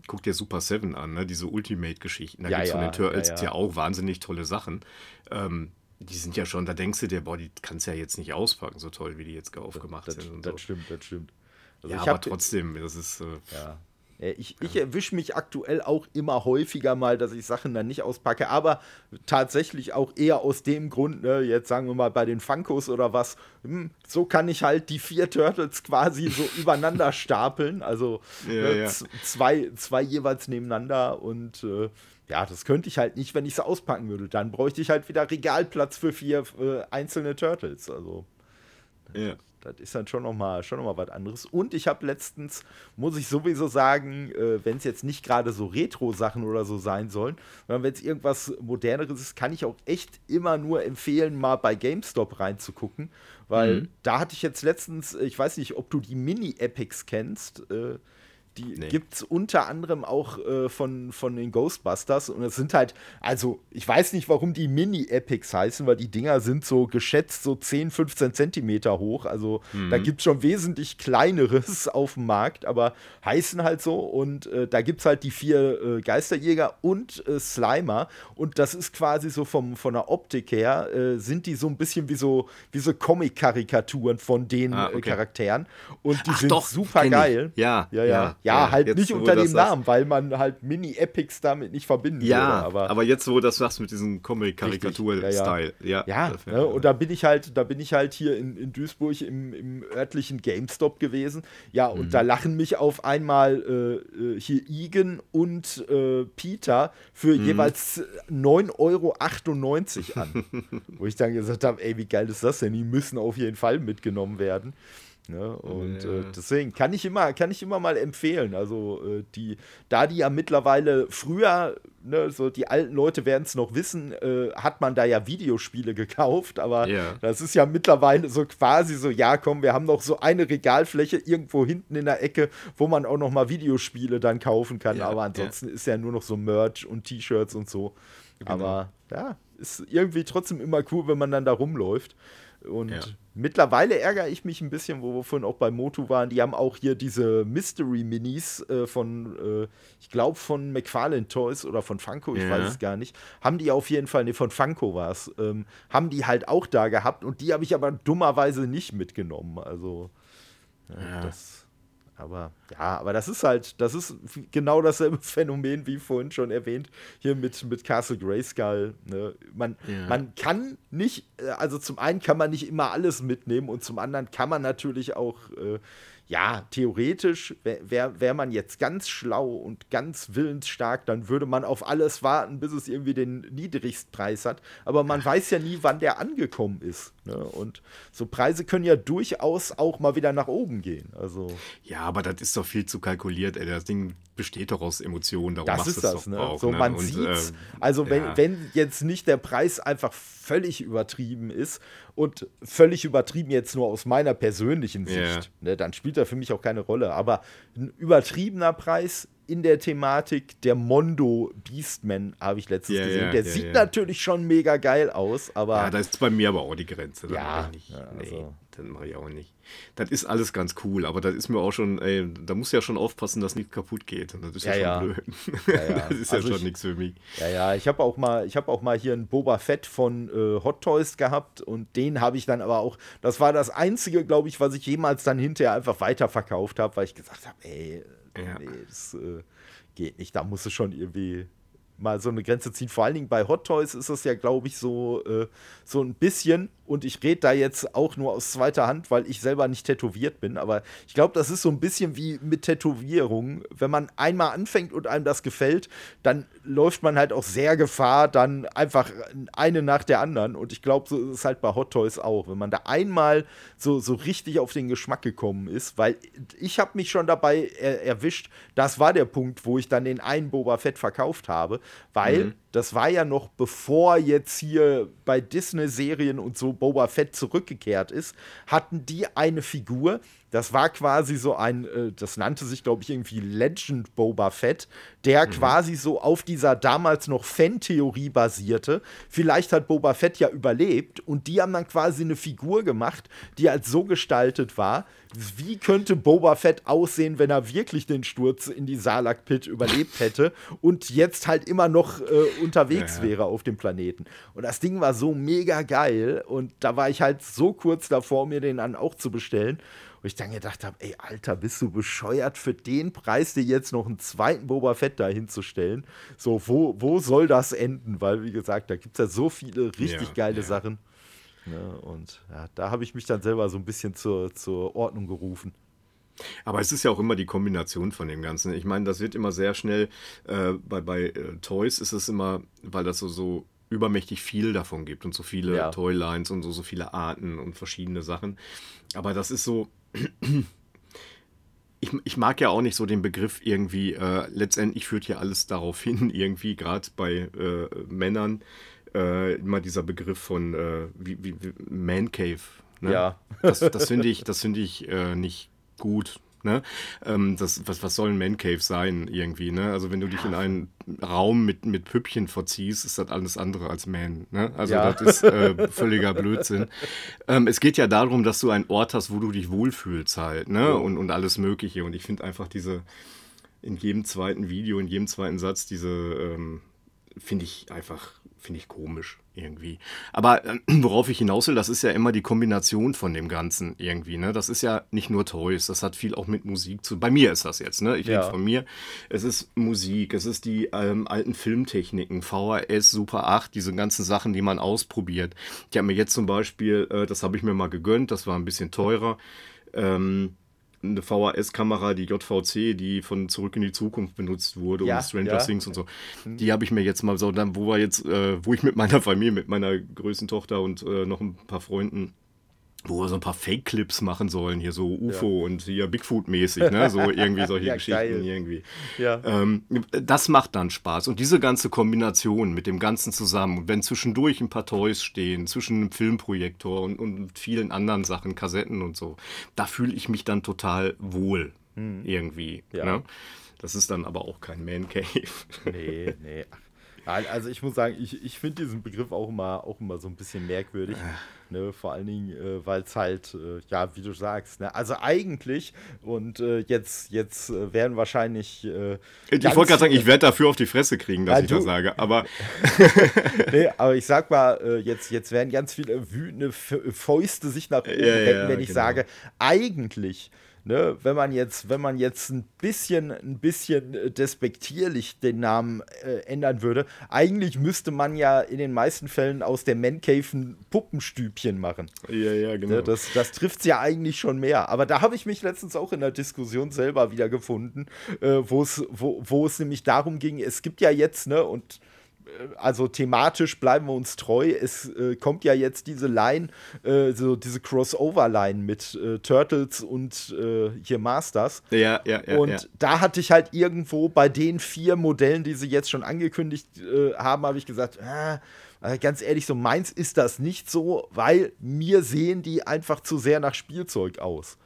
guck dir Super Seven an, ne? diese Ultimate-Geschichten. Da ja, gibt es ja, von den Turtles ja, ja. auch wahnsinnig tolle Sachen. Ähm, die sind ja schon, da denkst du dir, boah, die kannst du ja jetzt nicht auspacken, so toll, wie die jetzt aufgemacht das, sind. Das, so. stimmt, das stimmt. Also ja, aber trotzdem, das ist. Äh, ja. Äh, ich, ich erwische mich aktuell auch immer häufiger mal, dass ich Sachen dann nicht auspacke, aber tatsächlich auch eher aus dem Grund, ne, jetzt sagen wir mal bei den Funkos oder was, hm, so kann ich halt die vier Turtles quasi so übereinander stapeln, also ja, ne, ja. Zwei, zwei jeweils nebeneinander und äh, ja, das könnte ich halt nicht, wenn ich es auspacken würde. Dann bräuchte ich halt wieder Regalplatz für vier äh, einzelne Turtles, also. Ja das ist dann schon nochmal schon noch mal was anderes. Und ich habe letztens, muss ich sowieso sagen, äh, wenn es jetzt nicht gerade so Retro-Sachen oder so sein sollen, sondern wenn es irgendwas Moderneres ist, kann ich auch echt immer nur empfehlen, mal bei GameStop reinzugucken. Weil mhm. da hatte ich jetzt letztens, ich weiß nicht, ob du die Mini-Epics kennst. Äh, die nee. gibt es unter anderem auch äh, von, von den Ghostbusters. Und es sind halt, also ich weiß nicht, warum die Mini-Epics heißen, weil die Dinger sind so geschätzt so 10, 15 Zentimeter hoch. Also mhm. da gibt es schon wesentlich kleineres auf dem Markt, aber heißen halt so. Und äh, da gibt es halt die vier äh, Geisterjäger und äh, Slimer. Und das ist quasi so vom, von der Optik her, äh, sind die so ein bisschen wie so, wie so Comic-Karikaturen von den ah, äh, okay. Charakteren. Und die Ach, sind doch, super geil. Ja, ja, ja. ja. Ja, ja halt nicht unter dem Namen, weil man halt Mini-Epics damit nicht verbinden ja, würde. Aber, aber jetzt, wo du das sagst mit diesem Comic-Karikatur-Style. Ja, ja, ja ne, und da bin ich halt, da bin ich halt hier in, in Duisburg im, im örtlichen GameStop gewesen. Ja, und mhm. da lachen mich auf einmal äh, äh hier Igen und äh, Peter für mhm. jeweils 9,98 Euro an. wo ich dann gesagt habe, ey, wie geil ist das denn? Die müssen auf jeden Fall mitgenommen werden. Ne? Und ja. äh, deswegen kann ich immer, kann ich immer mal empfehlen. Also äh, die, da die ja mittlerweile früher, ne, so die alten Leute werden es noch wissen, äh, hat man da ja Videospiele gekauft, aber ja. das ist ja mittlerweile so quasi so, ja komm, wir haben noch so eine Regalfläche irgendwo hinten in der Ecke, wo man auch noch mal Videospiele dann kaufen kann. Ja, aber ansonsten ist ja nur noch so Merch und T-Shirts und so. Genau. Aber ja, ist irgendwie trotzdem immer cool, wenn man dann da rumläuft. Und ja. Mittlerweile ärgere ich mich ein bisschen, wo wir vorhin auch bei Motu waren. Die haben auch hier diese Mystery-Minis äh, von, äh, ich glaube, von McFarlane Toys oder von Funko, ich ja. weiß es gar nicht. Haben die auf jeden Fall, ne, von Funko war es, ähm, haben die halt auch da gehabt und die habe ich aber dummerweise nicht mitgenommen. Also, ja. das aber ja, aber das ist halt, das ist genau dasselbe Phänomen wie vorhin schon erwähnt, hier mit, mit Castle Grayskull. Ne? Man, ja. man kann nicht, äh, also zum einen kann man nicht immer alles mitnehmen und zum anderen kann man natürlich auch äh, ja, theoretisch wäre wär man jetzt ganz schlau und ganz willensstark, dann würde man auf alles warten, bis es irgendwie den Niedrigstpreis hat. Aber man weiß ja nie, wann der angekommen ist. Ne? Und so Preise können ja durchaus auch mal wieder nach oben gehen. Also ja, aber das ist doch viel zu kalkuliert. Ey. Das Ding besteht doch aus Emotionen. Darum das ist das. Ne? Auch, so, ne? man sieht äh, Also wenn, ja. wenn jetzt nicht der Preis einfach völlig übertrieben ist und völlig übertrieben jetzt nur aus meiner persönlichen Sicht, yeah. ne, dann spielt er für mich auch keine Rolle. Aber ein übertriebener Preis in der Thematik der Mondo Beastman habe ich letztens yeah, gesehen. der yeah, sieht natürlich schon mega geil aus, aber. Ja, das ist bei mir aber auch die Grenze. Ja, ja also. nee, das mache ich auch nicht. Das ist alles ganz cool, aber das ist mir auch schon, ey, da muss ja schon aufpassen, dass nichts kaputt geht. Und das ist ja, ja schon blöd. Ja, das ist also ja schon nichts für mich. Ja, ja, ich habe auch mal, ich habe auch mal hier einen Boba Fett von äh, Hot Toys gehabt und den habe ich dann aber auch, das war das einzige, glaube ich, was ich jemals dann hinterher einfach weiterverkauft habe, weil ich gesagt habe, ey, ja. nee, das äh, geht nicht. Da muss es schon irgendwie mal so eine Grenze ziehen. Vor allen Dingen bei Hot Toys ist das ja, glaube ich, so, äh, so ein bisschen und ich rede da jetzt auch nur aus zweiter Hand, weil ich selber nicht tätowiert bin. Aber ich glaube, das ist so ein bisschen wie mit Tätowierungen. Wenn man einmal anfängt und einem das gefällt, dann läuft man halt auch sehr Gefahr, dann einfach eine nach der anderen. Und ich glaube, so ist es halt bei Hot Toys auch. Wenn man da einmal so, so richtig auf den Geschmack gekommen ist, weil ich habe mich schon dabei er erwischt, das war der Punkt, wo ich dann den einen Boba Fett verkauft habe, weil. Mhm das war ja noch bevor jetzt hier bei Disney-Serien und so Boba Fett zurückgekehrt ist, hatten die eine Figur, das war quasi so ein, äh, das nannte sich, glaube ich, irgendwie Legend Boba Fett, der mhm. quasi so auf dieser damals noch Fan-Theorie basierte. Vielleicht hat Boba Fett ja überlebt und die haben dann quasi eine Figur gemacht, die als so gestaltet war, wie könnte Boba Fett aussehen, wenn er wirklich den Sturz in die Salak Pit überlebt hätte und jetzt halt immer noch äh, unterwegs ja. wäre auf dem Planeten. Und das Ding war so mega geil und da war ich halt so kurz davor, mir den dann auch zu bestellen. Wo ich dann gedacht habe, ey, Alter, bist du bescheuert für den Preis, dir jetzt noch einen zweiten Boba Fett da hinzustellen? So, wo, wo soll das enden? Weil, wie gesagt, da gibt es ja so viele richtig ja, geile ja. Sachen. Ne? Und ja, da habe ich mich dann selber so ein bisschen zur, zur Ordnung gerufen. Aber es ist ja auch immer die Kombination von dem Ganzen. Ich meine, das wird immer sehr schnell, äh, bei, bei äh, Toys ist es immer, weil das so, so übermächtig viel davon gibt und so viele ja. Toylines und so, so viele Arten und verschiedene Sachen. Aber das ist so, ich, ich, mag ja auch nicht so den Begriff irgendwie, äh, letztendlich führt hier alles darauf hin, irgendwie, gerade bei äh, Männern, äh, immer dieser Begriff von äh, wie, wie, wie Man Cave. Ne? Ja. Das, das finde ich, das find ich äh, nicht gut. Ne? Ähm, das, was, was soll ein Man Cave sein irgendwie? Ne? Also wenn du dich in einen Raum mit, mit Püppchen verziehst, ist das alles andere als Man. Ne? Also ja. das ist äh, völliger Blödsinn. Ähm, es geht ja darum, dass du einen Ort hast, wo du dich wohlfühlst halt ne? Und, und alles Mögliche. Und ich finde einfach diese in jedem zweiten Video, in jedem zweiten Satz diese ähm, finde ich einfach finde ich komisch irgendwie. Aber äh, worauf ich hinaus will, das ist ja immer die Kombination von dem Ganzen irgendwie. Ne? Das ist ja nicht nur Toys, das hat viel auch mit Musik zu. Bei mir ist das jetzt, ne? Ich ja. rede von mir. Es ist Musik, es ist die ähm, alten Filmtechniken, VHS, Super 8, diese ganzen Sachen, die man ausprobiert. Ich habe mir jetzt zum Beispiel, äh, das habe ich mir mal gegönnt, das war ein bisschen teurer. Ähm, eine VHS-Kamera, die JVC, die von Zurück in die Zukunft benutzt wurde, ja, um Stranger ja. Things und so. Mhm. Die habe ich mir jetzt mal so, dann, wo wir jetzt, äh, wo ich mit meiner Familie, mit meiner größten Tochter und äh, noch ein paar Freunden wo wir so ein paar Fake-Clips machen sollen, hier so UFO ja. und hier Bigfoot-mäßig, ne? So irgendwie solche ja, Geschichten geil. irgendwie. Ja. Ähm, das macht dann Spaß. Und diese ganze Kombination mit dem Ganzen zusammen, wenn zwischendurch ein paar Toys stehen, zwischen einem Filmprojektor und, und vielen anderen Sachen, Kassetten und so, da fühle ich mich dann total wohl hm. irgendwie. Ja. Ne? Das ist dann aber auch kein Man Cave. Nee, nee. Also ich muss sagen, ich, ich finde diesen Begriff auch immer, auch immer so ein bisschen merkwürdig. Ne, vor allen Dingen, äh, weil es halt, äh, ja, wie du sagst, ne, also eigentlich, und äh, jetzt, jetzt äh, werden wahrscheinlich. Äh, ich wollte gerade sagen, ich werde dafür auf die Fresse kriegen, dass ja, ich das sage, aber. nee, aber ich sag mal, äh, jetzt, jetzt werden ganz viele wütende Fäuste sich nach oben ja, retten, wenn ich genau. sage, eigentlich Ne, wenn man jetzt, wenn man jetzt ein bisschen, ein bisschen äh, despektierlich den Namen äh, ändern würde, eigentlich müsste man ja in den meisten Fällen aus der Man Cave ein Puppenstübchen machen. Ja, ja, genau. Ne, das das trifft es ja eigentlich schon mehr. Aber da habe ich mich letztens auch in der Diskussion selber wieder gefunden, äh, wo es nämlich darum ging, es gibt ja jetzt, ne, und also thematisch bleiben wir uns treu. Es äh, kommt ja jetzt diese Line, äh, so diese Crossover-Line mit äh, Turtles und äh, hier Masters. Ja, ja, ja. Und ja. da hatte ich halt irgendwo bei den vier Modellen, die sie jetzt schon angekündigt äh, haben, habe ich gesagt, ah, äh, ganz ehrlich, so meins ist das nicht so, weil mir sehen die einfach zu sehr nach Spielzeug aus.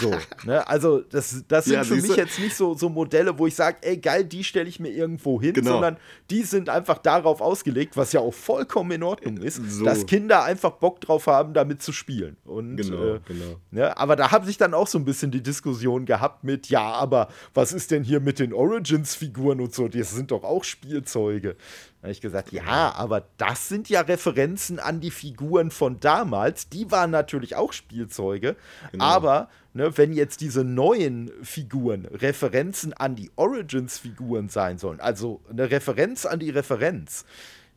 So, ne? Also, das, das sind ja, für mich jetzt nicht so, so Modelle, wo ich sage, ey, geil, die stelle ich mir irgendwo hin, genau. sondern die sind einfach darauf ausgelegt, was ja auch vollkommen in Ordnung ist, so. dass Kinder einfach Bock drauf haben, damit zu spielen. Und, genau, äh, genau. Ne? Aber da habe ich dann auch so ein bisschen die Diskussion gehabt mit, ja, aber was ist denn hier mit den Origins-Figuren und so? Das sind doch auch Spielzeuge. Da habe ich gesagt, ja, aber das sind ja Referenzen an die Figuren von damals. Die waren natürlich auch Spielzeuge. Genau. Aber ne, wenn jetzt diese neuen Figuren Referenzen an die Origins-Figuren sein sollen, also eine Referenz an die Referenz,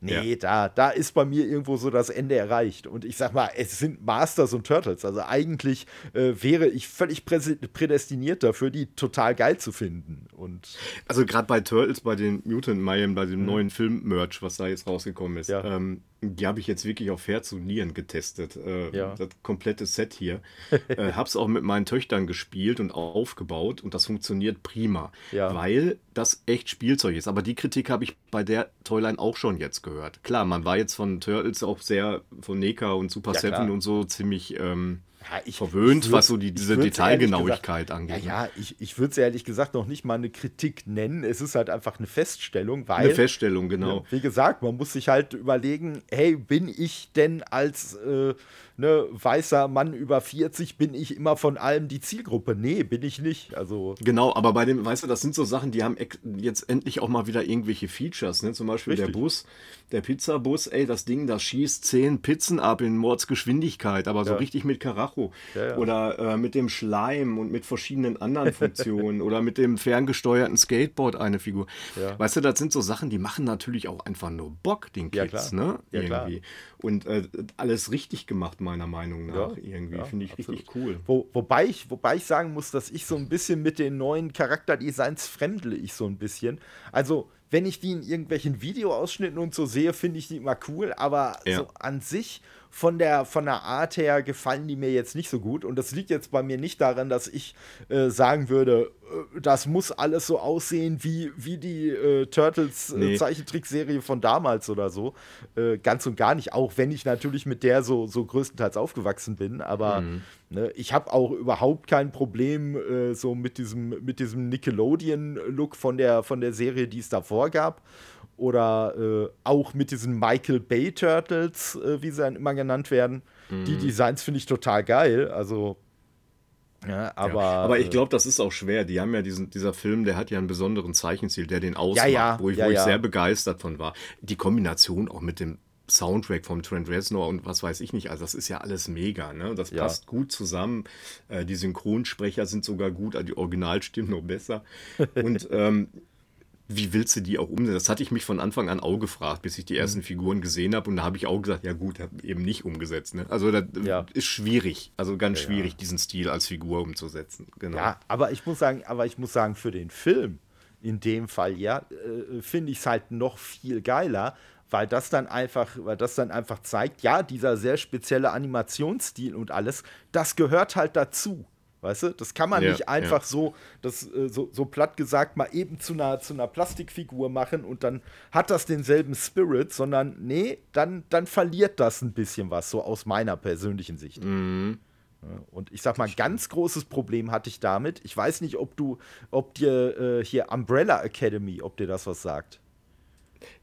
Nee, ja. da, da ist bei mir irgendwo so das Ende erreicht. Und ich sag mal, es sind Masters und Turtles. Also eigentlich äh, wäre ich völlig prädestiniert dafür, die total geil zu finden. Und also gerade bei Turtles, bei den Mutant Mayhem, bei dem mhm. neuen Film-Merch, was da jetzt rausgekommen ist. Ja. Ähm, die habe ich jetzt wirklich auf Herz und Nieren getestet. Äh, Ja. Das komplette Set hier. äh, hab's auch mit meinen Töchtern gespielt und aufgebaut und das funktioniert prima. Ja. Weil das echt Spielzeug ist. Aber die Kritik habe ich bei der Toyline auch schon jetzt gehört. Klar, man war jetzt von Turtles auch sehr, von Neka und Super Ja, Seven und so ziemlich ähm, Ja, ich- verwöhnt, ich was so die, diese Detailgenauigkeit gesagt- angeht. Ja, ja, ich, ich würde es ehrlich gesagt noch nicht mal eine Kritik nennen. Es ist halt einfach eine Feststellung, weil. Eine Feststellung, genau. Wie gesagt, man muss sich halt überlegen, hey, bin ich denn als äh, ne, weißer Mann über 40, bin ich immer von allem die Zielgruppe? Nee, bin ich nicht. Also, Genau, aber bei dem, weißt du, das sind so Sachen, die haben jetzt endlich auch mal wieder irgendwelche Features, ne? Zum Beispiel der Richtig. Bus, der Pizzabus, ey, das Ding, das schießt 10 Pizzen ab in Mordsgeschwindigkeit, aber so Ja. richtig mit Karacho. Ja, ja. Oder äh, mit dem Schleim und mit verschiedenen anderen Funktionen oder mit dem ferngesteuerten Skateboard eine Figur. Weißt du, das sind so Sachen, die machen natürlich auch einfach nur Bock, den Ja, Kids, klar. ne? Ja, klar. irgendwie. Und äh, alles richtig gemacht, meiner Meinung nach, Ja, irgendwie. ja, Finde ich absolut. richtig cool. Wo, wobei, ich, wobei ich sagen muss, dass ich so ein bisschen mit den neuen Charakterdesigns fremdle ich so ein bisschen. Also, wenn ich die in irgendwelchen Videoausschnitten und so sehe, finde ich die immer cool, aber Ja. so an sich von der, von der Art her gefallen die mir jetzt nicht so gut. Und das liegt jetzt bei mir nicht daran, dass ich äh, sagen würde, äh, das muss alles so aussehen wie, wie die äh, Turtles äh, Nee. Zeichentrickserie von damals oder so. Äh, ganz und gar nicht, auch wenn ich natürlich mit der so, so größtenteils aufgewachsen bin. Aber Mhm. ne, ich habe auch überhaupt kein Problem äh, so mit diesem, mit diesem Nickelodeon-Look von der, von der Serie, die es davor gab. Oder äh, auch mit diesen Michael Bay Turtles, äh, wie sie dann immer genannt werden. Mhm. Die Designs finde ich total geil. Also, ja, aber. Ja, aber ich äh, glaube, das ist auch schwer. Die haben ja diesen, dieser Film, der hat ja einen besonderen Zeichenstil, der den ausmacht, ja, wo ich, wo ich sehr begeistert von war. Die Kombination auch mit dem Soundtrack vom Trent Reznor und was weiß ich nicht, also das ist ja alles mega, ne? Das Ja. passt gut zusammen. Äh, die Synchronsprecher sind sogar gut, also die Originalstimmen noch besser. Und ähm, wie willst du die auch umsetzen? Das hatte ich mich von Anfang an auch gefragt, bis ich die ersten Mhm. Figuren gesehen habe. Und da habe ich auch gesagt, ja gut, eben nicht umgesetzt. Ne? Also das Ja. ist schwierig, also ganz Ja, ja. schwierig, diesen Stil als Figur umzusetzen. Genau. Ja, aber ich muss sagen, aber ich muss sagen, für den Film, in dem Fall ja, äh, finde ich es halt noch viel geiler, weil das dann einfach, weil das dann einfach zeigt, ja, dieser sehr spezielle Animationsstil und alles, das gehört halt dazu. Weißt du, das kann man Ja, nicht einfach ja. so, das, äh, so, so platt gesagt, mal eben zu einer, zu einer Plastikfigur machen und dann hat das denselben Spirit, sondern nee, dann, dann verliert das ein bisschen was, so aus meiner persönlichen Sicht. Mhm. Und ich sag mal, ganz großes Problem hatte ich damit. Ich weiß nicht, ob du, ob dir äh, hier Umbrella Academy, ob dir das was sagt.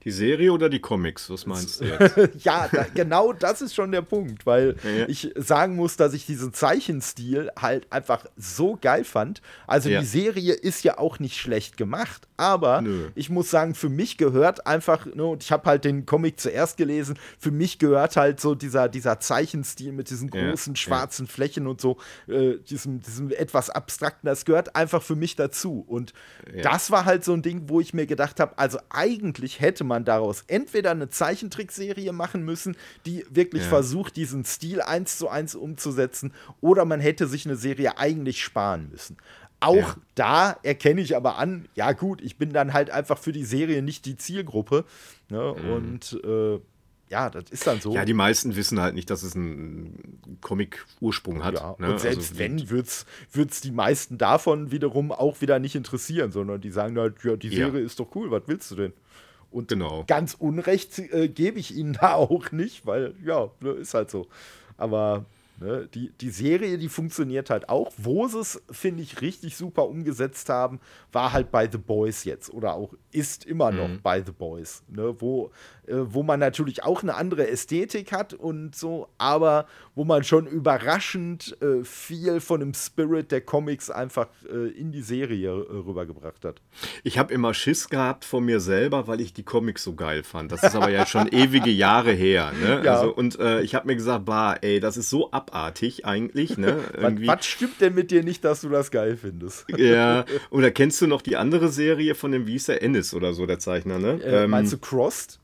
Die Serie oder die Comics? Was meinst du jetzt? ja, da, genau das ist schon der Punkt, weil Ja, ich sagen muss, dass ich diesen Zeichenstil halt einfach so geil fand. Also Ja. die Serie ist ja auch nicht schlecht gemacht, aber Nö. ich muss sagen, für mich gehört einfach, ne, und ich habe halt den Comic zuerst gelesen, für mich gehört halt so dieser, dieser Zeichenstil mit diesen großen ja. schwarzen Flächen und so, äh, diesem, diesem etwas abstrakten, das gehört einfach für mich dazu. Und das war halt so ein Ding, wo ich mir gedacht habe, also eigentlich hätte man daraus entweder eine Zeichentrickserie machen müssen, die wirklich Ja. versucht, diesen Stil eins zu eins umzusetzen, oder man hätte sich eine Serie eigentlich sparen müssen. Auch Ja. da erkenne ich aber an, ja gut, ich bin dann halt einfach für die Serie nicht die Zielgruppe. Ne? Und äh, ja, das ist dann so. Mhm. Ja, die meisten wissen halt nicht, dass es einen Comic-Ursprung hat. Ja, ne? und selbst Also, wenn, wird es die meisten davon wiederum auch wieder nicht interessieren, sondern die sagen halt, ja, die Ja. Serie ist doch cool, was willst du denn? Und Genau. ganz Unrecht äh, gebe ich ihnen da auch nicht, weil, ja, ne, ist halt so. Aber ne, die, die Serie, die funktioniert halt auch. Wo sie es, finde ich, richtig super umgesetzt haben, war halt bei The Boys jetzt oder auch ist immer noch Mhm. bei The Boys, ne, wo, äh, wo man natürlich auch eine andere Ästhetik hat und so, aber wo man schon überraschend äh, viel von dem Spirit der Comics einfach äh, in die Serie äh, rübergebracht hat. Ich habe immer Schiss gehabt von mir selber, weil ich die Comics so geil fand. Das ist aber ja schon ewige Jahre her. Ne? Ja. Also, und äh, ich habe mir gesagt, bah, ey, das ist so abartig eigentlich. Ne? Was, Irgendwie. was stimmt denn mit dir nicht, dass du das geil findest? Ja, oder kennst du noch die andere Serie von dem, wie hieß der, Ennis oder so, der Zeichner, ne? Äh, meinst du Crossed?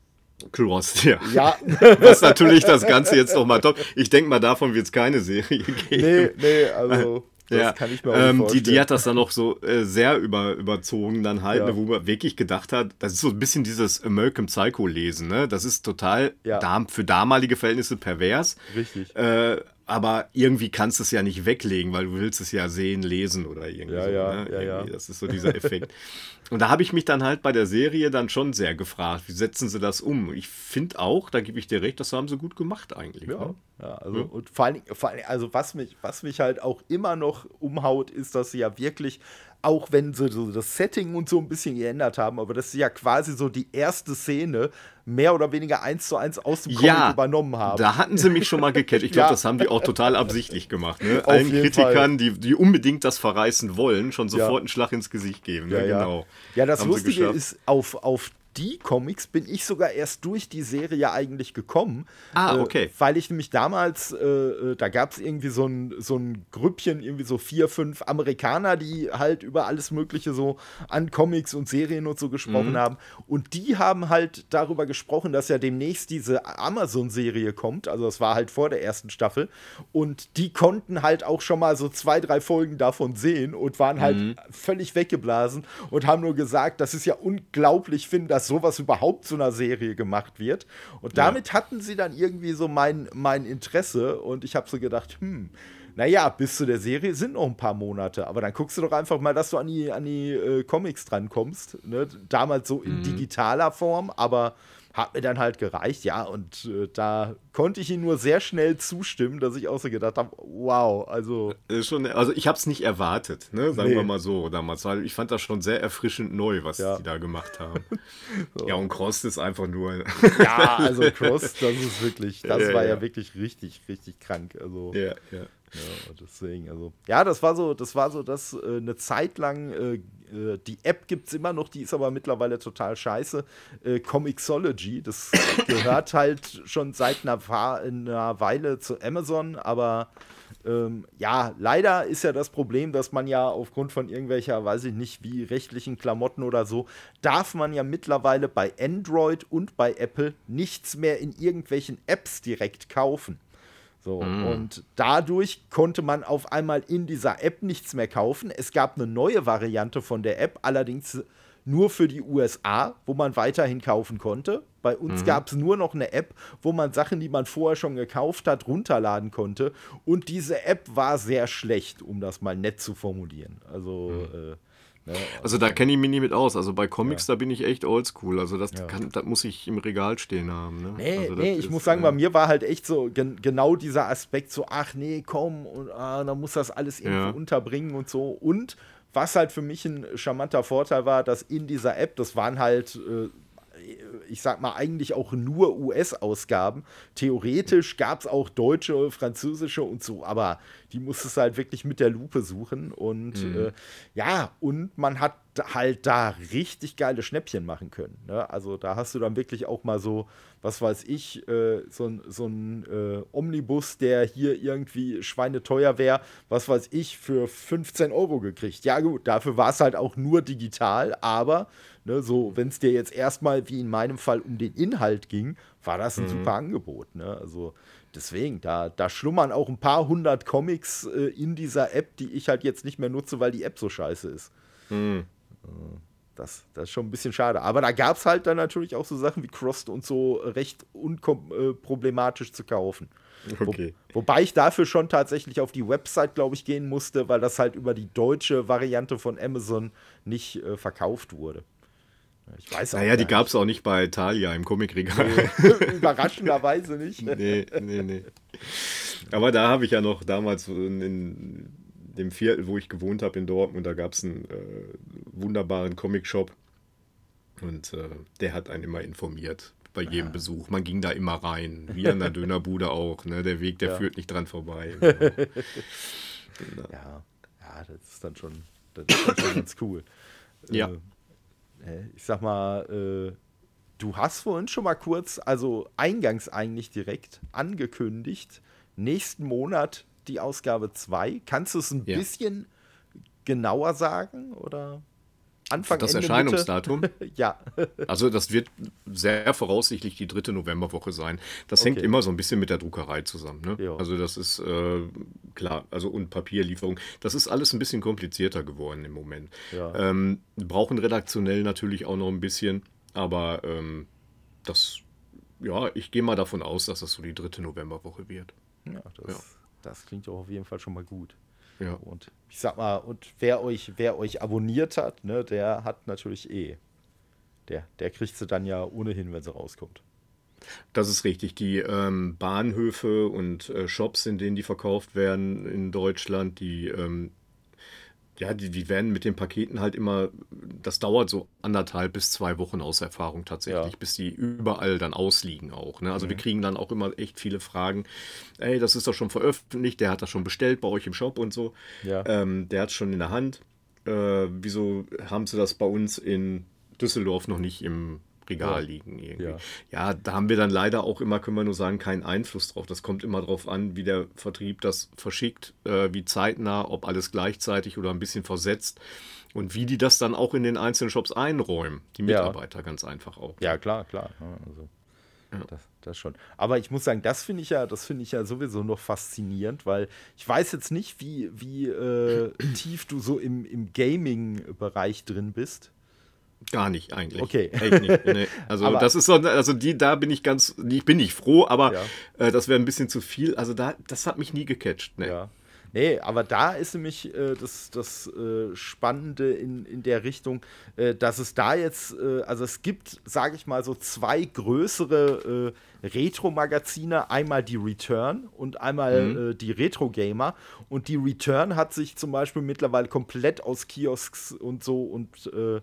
Cross, ja. Ja, Was natürlich das Ganze jetzt nochmal top. Ich denke mal, davon wird es keine Serie geben. nee, nee, also. Das ja. kann ich mir ähm. Die, die hat das dann noch so äh, sehr über, überzogen, dann halt, ja. ne, wo man wirklich gedacht hat, das ist so ein bisschen dieses American Psycho-Lesen, ne? Das ist total ja. für damalige Verhältnisse pervers. Richtig. Äh, aber irgendwie kannst du es ja nicht weglegen, weil du willst es ja sehen, lesen oder irgendwie ja, so. Ja, ne? ja, ja. Das ist so dieser Effekt. Und da habe ich mich dann halt bei der Serie dann schon sehr gefragt, wie setzen sie das um? Ich finde auch, da gebe ich dir recht, das haben sie gut gemacht eigentlich. Ja, ne? ja also ja. und vor allem, vor allem, also was mich, was mich halt auch immer noch umhaut, ist, dass sie ja wirklich auch wenn sie so das Setting und so ein bisschen geändert haben, aber das ist ja quasi so die erste Szene mehr oder weniger eins zu eins aus dem Comic ja, übernommen haben. Da hatten sie mich schon mal gecatcht. Ich glaube, ja. das haben die auch total absichtlich gemacht. Ne? Allen Kritikern, die, die unbedingt das verreißen wollen, schon sofort ja. einen Schlag ins Gesicht geben. Ne? Ja, genau. ja, das haben Lustige ist, auf, auf die Comics bin ich sogar erst durch die Serie eigentlich gekommen. Ah, äh, okay. Äh, weil ich nämlich damals, äh, äh da gab es irgendwie so ein, so ein Grüppchen, irgendwie so vier, fünf Amerikaner, die halt über alles Mögliche so an Comics und Serien und so gesprochen mhm. haben. Und die haben halt darüber gesprochen, dass ja demnächst diese Amazon-Serie kommt. Also das war halt vor der ersten Staffel. Und die konnten halt auch schon mal so zwei, drei Folgen davon sehen und waren halt mhm. völlig weggeblasen und haben nur gesagt, das ist ja unglaublich, Finn, dass sowas überhaupt zu einer Serie gemacht wird. Und damit ja. hatten sie dann irgendwie so mein, mein Interesse und ich habe so gedacht, hm, naja, bis zu der Serie sind noch ein paar Monate, aber dann guckst du doch einfach mal, dass du an die, an die äh, Comics drankommst. Ne? Damals so in mhm. digitaler Form, aber hat mir dann halt gereicht, ja, und äh, da konnte ich ihm nur sehr schnell zustimmen, dass ich auch so gedacht habe, wow, also. Schon, also ich habe es nicht erwartet, ne? sagen nee. wir mal so damals, weil ich fand das schon sehr erfrischend neu, was ja. die da gemacht haben. so. Ja, und Cross ist einfach nur. ja, also Cross, das ist wirklich, das ja, war ja. ja wirklich richtig, richtig krank. Also. Ja, ja. Ja, deswegen, also, ja, das war so, das war so, dass äh, eine Zeit lang, äh, die App gibt es immer noch, die ist aber mittlerweile total scheiße. Äh, Comixology, das gehört halt schon seit einer, einer Weile zu Amazon, aber ähm, ja, leider ist ja das Problem, dass man ja aufgrund von irgendwelcher, weiß ich nicht, wie rechtlichen Klamotten oder so, darf man ja mittlerweile bei Android und bei Apple nichts mehr in irgendwelchen Apps direkt kaufen. So, mm. Und dadurch konnte man auf einmal in dieser App nichts mehr kaufen. Es gab eine neue Variante von der App, allerdings nur für die USA, wo man weiterhin kaufen konnte. Bei uns mhm. gab es nur noch eine App, wo man Sachen, die man vorher schon gekauft hat, runterladen konnte. Und diese App war sehr schlecht, um das mal nett zu formulieren. Also mhm. äh, Ne? Also da kenne ich mich nie mit aus. Also bei Comics, ja. da bin ich echt oldschool. Also das, ja. kann, das muss ich im Regal stehen haben. Ne? Nee, also nee ich ist, muss sagen, äh, bei mir war halt echt so gen genau dieser Aspekt so, ach nee, komm, und ah, dann muss das alles irgendwo ja. unterbringen und so. Und was halt für mich ein charmanter Vorteil war, dass in dieser App, das waren halt äh, ich sag mal, eigentlich auch nur US-Ausgaben. Theoretisch gab es auch deutsche, französische und so, aber die musstest du halt wirklich mit der Lupe suchen. Und mhm. äh, ja, und man hat halt da richtig geile Schnäppchen machen können. Ne? Also da hast du dann wirklich auch mal so, was weiß ich, äh, so, so ein äh, Omnibus, der hier irgendwie schweineteuer wäre, was weiß ich, für 15 Euro gekriegt. Ja gut, dafür war es halt auch nur digital, aber Ne, so, wenn es dir jetzt erstmal, wie in meinem Fall, um den Inhalt ging, war das ein mhm. super Angebot. Ne? Also deswegen, da, da schlummern auch ein paar hundert Comics äh, in dieser App, die ich halt jetzt nicht mehr nutze, weil die App so scheiße ist. Mhm. Das, das ist schon ein bisschen schade. Aber da gab es halt dann natürlich auch so Sachen wie Crossed und so recht unproblematisch äh, zu kaufen. Okay. Wo, wobei ich dafür schon tatsächlich auf die Website, glaube ich, gehen musste, weil das halt über die deutsche Variante von Amazon nicht äh, verkauft wurde. Ich weiß auch Naja, die gab es auch nicht bei Thalia im Comicregal. Nee, überraschenderweise nicht. nee, nee, nee. Aber da habe ich ja noch damals in, in, dem Viertel, wo ich gewohnt habe in Dortmund, da gab es einen äh, wunderbaren Comic-Shop. Und äh, der hat einen immer informiert bei jedem ja. Besuch. Man ging da immer rein, wie an der Dönerbude auch. Ne? Der Weg, der ja. führt nicht dran vorbei. ja. ja, das ist dann schon, das ist dann schon ganz cool. Ja. Äh, ich sag mal, äh, du hast vorhin schon mal kurz, also eingangs eigentlich direkt angekündigt, nächsten Monat die Ausgabe 2. Kannst du es ein ja. bisschen genauer sagen oder? Anfang Das Ende, Erscheinungsdatum? Ja. Also das wird sehr voraussichtlich die dritte Novemberwoche sein. Das hängt Okay. immer so ein bisschen mit der Druckerei zusammen. Ne? Ja. Also das ist äh, klar, also und Papierlieferung. Das ist alles ein bisschen komplizierter geworden im Moment. Ja. Ähm, brauchen redaktionell natürlich auch noch ein bisschen, aber ähm, das, ja, ich gehe mal davon aus, dass das so die dritte Novemberwoche wird. ja, das, das klingt doch auf jeden Fall schon mal gut. Ja. Und ich sag mal, und wer euch, wer euch abonniert hat, ne, der hat natürlich eh. Der, der kriegt sie dann ja ohnehin, wenn sie rauskommt. Das ist richtig. Die ähm, Bahnhöfe und äh, Shops, in denen die verkauft werden in Deutschland, die, ähm, ja, die, die werden mit den Paketen halt immer, das dauert so anderthalb bis zwei Wochen aus Erfahrung tatsächlich, Ja. bis die überall dann ausliegen auch. Ne? Also wir kriegen dann auch immer echt viele Fragen. Ey, das ist doch schon veröffentlicht, der hat das schon bestellt bei euch im Shop und so. Ja. Ähm, der hat es schon in der Hand. Äh, wieso haben sie das bei uns in Düsseldorf noch nicht im Regal Ja. liegen irgendwie? Ja. Ja, da haben wir dann leider auch immer, können wir nur sagen, keinen Einfluss drauf. Das kommt immer drauf an, wie der Vertrieb das verschickt, äh, wie zeitnah, ob alles gleichzeitig oder ein bisschen versetzt und wie die das dann auch in den einzelnen Shops einräumen. Die Ja. Mitarbeiter ganz einfach auch. Ja, klar, klar. Ja, also, das, das schon. Aber ich muss sagen, das finde ich ja, das finde ich ja sowieso noch faszinierend, weil ich weiß jetzt nicht, wie, wie äh, tief du so im, im Gaming-Bereich drin bist. Gar nicht eigentlich. Okay. Echt nicht. Nee. Also Aber- das ist so, also die, da bin ich ganz, ich bin nicht froh, aber Ja. äh, das wäre ein bisschen zu viel. Also da, das hat mich nie gecatcht. Ne. Ja. Nee, aber da ist nämlich äh, das, das äh, Spannende in, in der Richtung, äh, dass es da jetzt, äh, also es gibt, sage ich mal, so zwei größere äh, Retro-Magazine, einmal die Return und einmal äh, die Retro Gamer. Und die Return hat sich zum Beispiel mittlerweile komplett aus Kiosks und so und äh,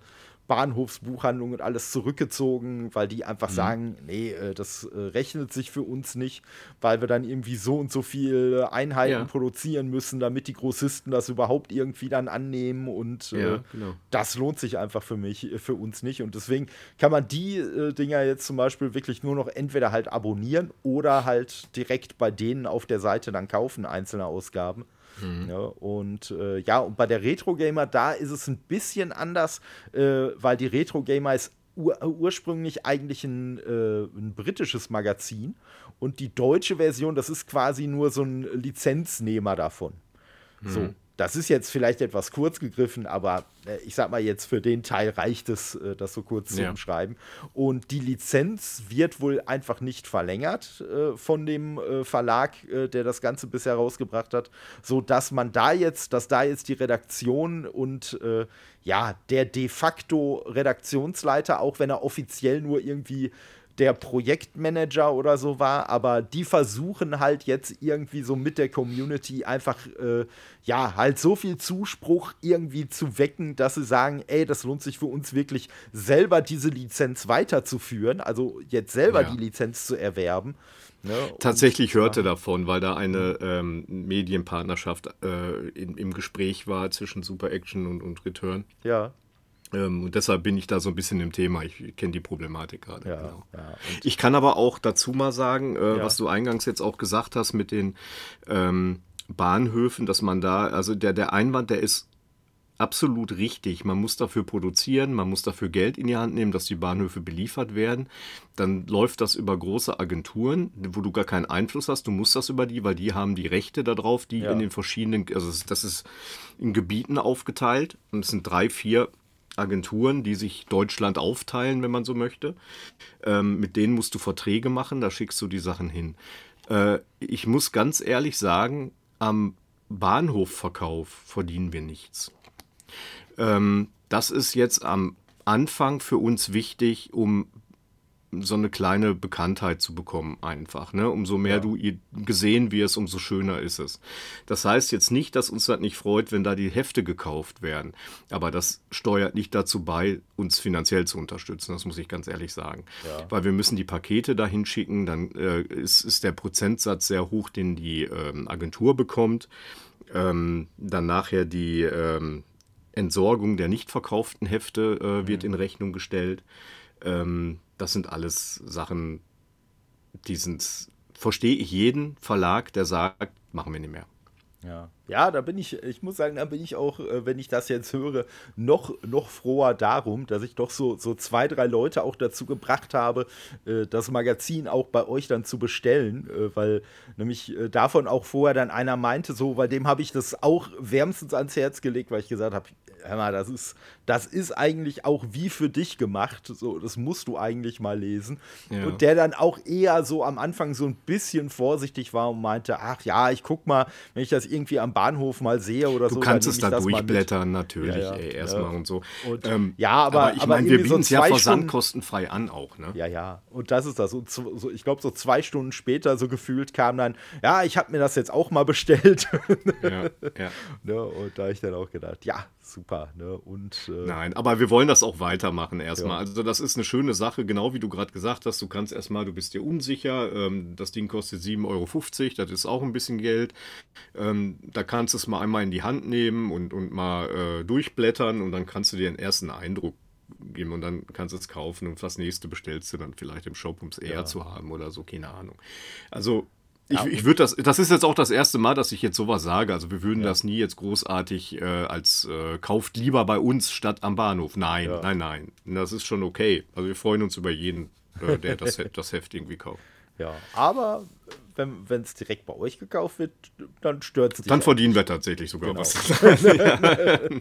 Bahnhofsbuchhandlung und alles zurückgezogen, weil die einfach sagen, nee, äh, das äh, rechnet sich für uns nicht, weil wir dann irgendwie so und so viele Einheiten Ja. produzieren müssen, damit die Großisten das überhaupt irgendwie dann annehmen und äh, Ja, genau. das lohnt sich einfach für mich, äh, für uns nicht und deswegen kann man die äh, Dinger jetzt zum Beispiel wirklich nur noch entweder halt abonnieren oder halt direkt bei denen auf der Seite dann kaufen, einzelne Ausgaben. Ja, und äh, ja, und bei der Retro Gamer, da ist es ein bisschen anders, äh, weil die Retro Gamer ist ur ursprünglich eigentlich ein, äh, ein britisches Magazin und die deutsche Version, das ist quasi nur so ein Lizenznehmer davon. So, das ist jetzt vielleicht etwas kurz gegriffen, aber äh, ich sag mal jetzt für den Teil reicht es, äh, das so kurz zu Ja. umschreiben. Und die Lizenz wird wohl einfach nicht verlängert äh, von dem äh, Verlag, äh, der das Ganze bisher rausgebracht hat, so dass man da jetzt, dass da jetzt die Redaktion und äh, ja der de facto Redaktionsleiter, auch wenn er offiziell nur irgendwie der Projektmanager oder so war, aber die versuchen halt jetzt irgendwie so mit der Community einfach, äh, ja, halt so viel Zuspruch irgendwie zu wecken, dass sie sagen, ey, das lohnt sich für uns wirklich selber diese Lizenz weiterzuführen, also jetzt selber Ja. die Lizenz zu erwerben. Ne? Und- Tatsächlich hörte davon, weil da eine ähm, Medienpartnerschaft äh, in, im Gespräch war zwischen Super Action und, und Return. Ja, und deshalb bin ich da so ein bisschen im Thema. Ich kenne die Problematik gerade. ja, Genau. ja. Ich kann aber auch dazu mal sagen, äh, Ja. was du eingangs jetzt auch gesagt hast mit den ähm, Bahnhöfen, dass man da, also der, der Einwand, der ist absolut richtig. Man muss dafür produzieren, man muss dafür Geld in die Hand nehmen, dass die Bahnhöfe beliefert werden. Dann läuft das über große Agenturen, wo du gar keinen Einfluss hast. Du musst das über die, weil die haben die Rechte darauf, die Ja. in den verschiedenen, also das ist in Gebieten aufgeteilt. Und es sind drei, vier Agenturen, die sich Deutschland aufteilen, wenn man so möchte. Ähm, mit denen musst du Verträge machen, da schickst du die Sachen hin. Äh, ich muss ganz ehrlich sagen, am Bahnhofverkauf verdienen wir nichts. Ähm, das ist jetzt am Anfang für uns wichtig, um so eine kleine Bekanntheit zu bekommen, einfach. Ne? Umso mehr du i- gesehen wirst, umso schöner ist es. Das heißt jetzt nicht, dass uns das nicht freut, wenn da die Hefte gekauft werden. Aber das steuert nicht dazu bei, uns finanziell zu unterstützen. Das muss ich ganz ehrlich sagen. Ja. Weil wir müssen die Pakete dahin schicken, dann äh, ist, ist der Prozentsatz sehr hoch, den die ähm, Agentur bekommt. Ähm, dann nachher die ähm, Entsorgung der nicht verkauften Hefte äh, wird in Rechnung gestellt. Ähm, das sind alles Sachen, die sind, verstehe ich jeden Verlag, der sagt, machen wir nicht mehr. Ja. ja, da bin ich, ich muss sagen, da bin ich auch, äh, wenn ich das jetzt höre, noch, noch froher darum, dass ich doch so, so zwei, drei Leute auch dazu gebracht habe, äh, das Magazin auch bei euch dann zu bestellen, äh, weil nämlich davon auch vorher dann einer meinte, so, bei dem habe ich das auch wärmstens ans Herz gelegt, weil ich gesagt habe, hör mal, das ist, das ist eigentlich auch wie für dich gemacht. So, das musst du eigentlich mal lesen. Ja. Und der dann auch eher so am Anfang so ein bisschen vorsichtig war und meinte, ach ja, ich guck mal, wenn ich das irgendwie am Bahnhof mal sehe oder du so. Du kannst es da durchblättern, natürlich, ja, ja, erstmal und so. Und, ähm, ja, aber, aber ich meine, wir bieten es so ja versandkostenfrei an auch, ne? Ja, ja. Und das ist das. Und so, ich glaube, so zwei Stunden später, so gefühlt, kam dann, ja, ich habe mir das jetzt auch mal bestellt. ja, ja. ne? Und da ich dann auch gedacht, ja, super. Ne? Und, äh, Nein, aber wir wollen das auch weitermachen erstmal. Ja. Also das ist eine schöne Sache, genau wie du gerade gesagt hast. Du kannst erstmal, du bist dir unsicher, ähm, das Ding kostet 7,50 Euro, das ist auch ein bisschen Geld. Ähm, da kannst du es mal einmal in die Hand nehmen und, und mal äh, durchblättern und dann kannst du dir einen ersten Eindruck geben und dann kannst du es kaufen und das nächste bestellst du dann vielleicht im Shop, um es eher ja. zu haben oder so, keine Ahnung. Also ich, ja, ich würde das, das ist jetzt auch das erste Mal, dass ich jetzt sowas sage. Also wir würden ja. das nie jetzt großartig äh, als äh, kauft lieber bei uns statt am Bahnhof. Nein, ja. nein, nein. Das ist schon okay. Also wir freuen uns über jeden, äh, der das, das Heft irgendwie kauft. Ja, aber wenn es direkt bei euch gekauft wird, dann stört es Dann verdienen wir tatsächlich sogar genau. was.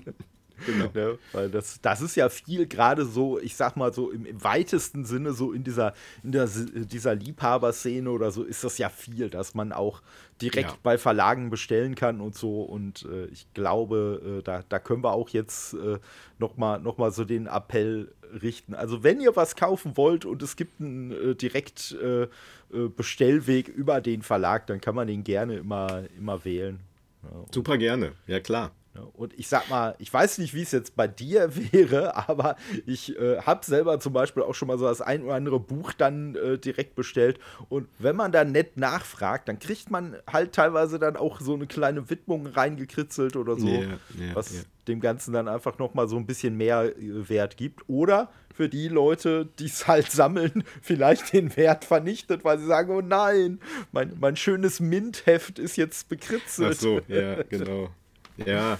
Genau. Ne? Weil das, das ist ja viel gerade so, ich sag mal so im, im, weitesten Sinne, so in dieser, in der, dieser Liebhaberszene oder so, ist das ja viel, dass man auch direkt ja. bei Verlagen bestellen kann und so. Und äh, ich glaube, äh, da, da können wir auch jetzt äh, nochmal noch mal so den Appell richten. Also wenn ihr was kaufen wollt und es gibt einen äh, direkt äh, äh, Bestellweg über den Verlag, dann kann man den gerne immer, immer wählen. Ja, Super gerne, ja klar. Ne? Und ich sag mal, ich weiß nicht, wie es jetzt bei dir wäre, aber ich äh, habe selber zum Beispiel auch schon mal so das ein oder andere Buch dann äh, direkt bestellt. Und wenn man da nett nachfragt, dann kriegt man halt teilweise dann auch so eine kleine Widmung reingekritzelt oder so, yeah, yeah, was yeah. dem Ganzen dann einfach nochmal so ein bisschen mehr äh, Wert gibt. Oder für die Leute, die es halt sammeln, vielleicht den Wert vernichtet, weil sie sagen, oh nein, mein, mein schönes Mint-Heft ist jetzt bekritzelt. Ach so, ja, genau. Ja,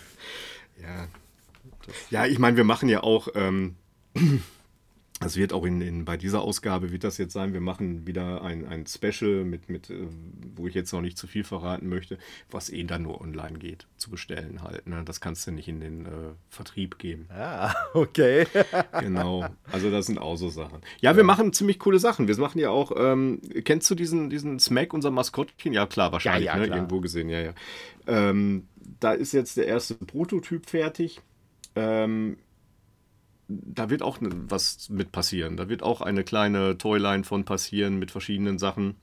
ja. Ja, ich meine, wir machen ja auch, ähm, das wird auch in, in, bei dieser Ausgabe wird das jetzt sein, wir machen wieder ein, ein Special mit, mit äh, wo ich jetzt noch nicht zu viel verraten möchte, was eh dann nur online geht, zu bestellen halt. Ne? Das kannst du nicht in den äh, Vertrieb geben. Ah, okay. genau. Also das sind auch so Sachen. Ja, wir machen ziemlich coole Sachen. Wir machen ja auch, ähm, kennst du diesen, diesen Smack, unser Maskottchen? Ja, klar, wahrscheinlich, ja, ja, ne? klar. irgendwo gesehen, ja, ja. Ähm, da ist jetzt der erste Prototyp fertig. Ähm, da wird auch was mit passieren. Da wird auch eine kleine Toyline von passieren mit verschiedenen Sachen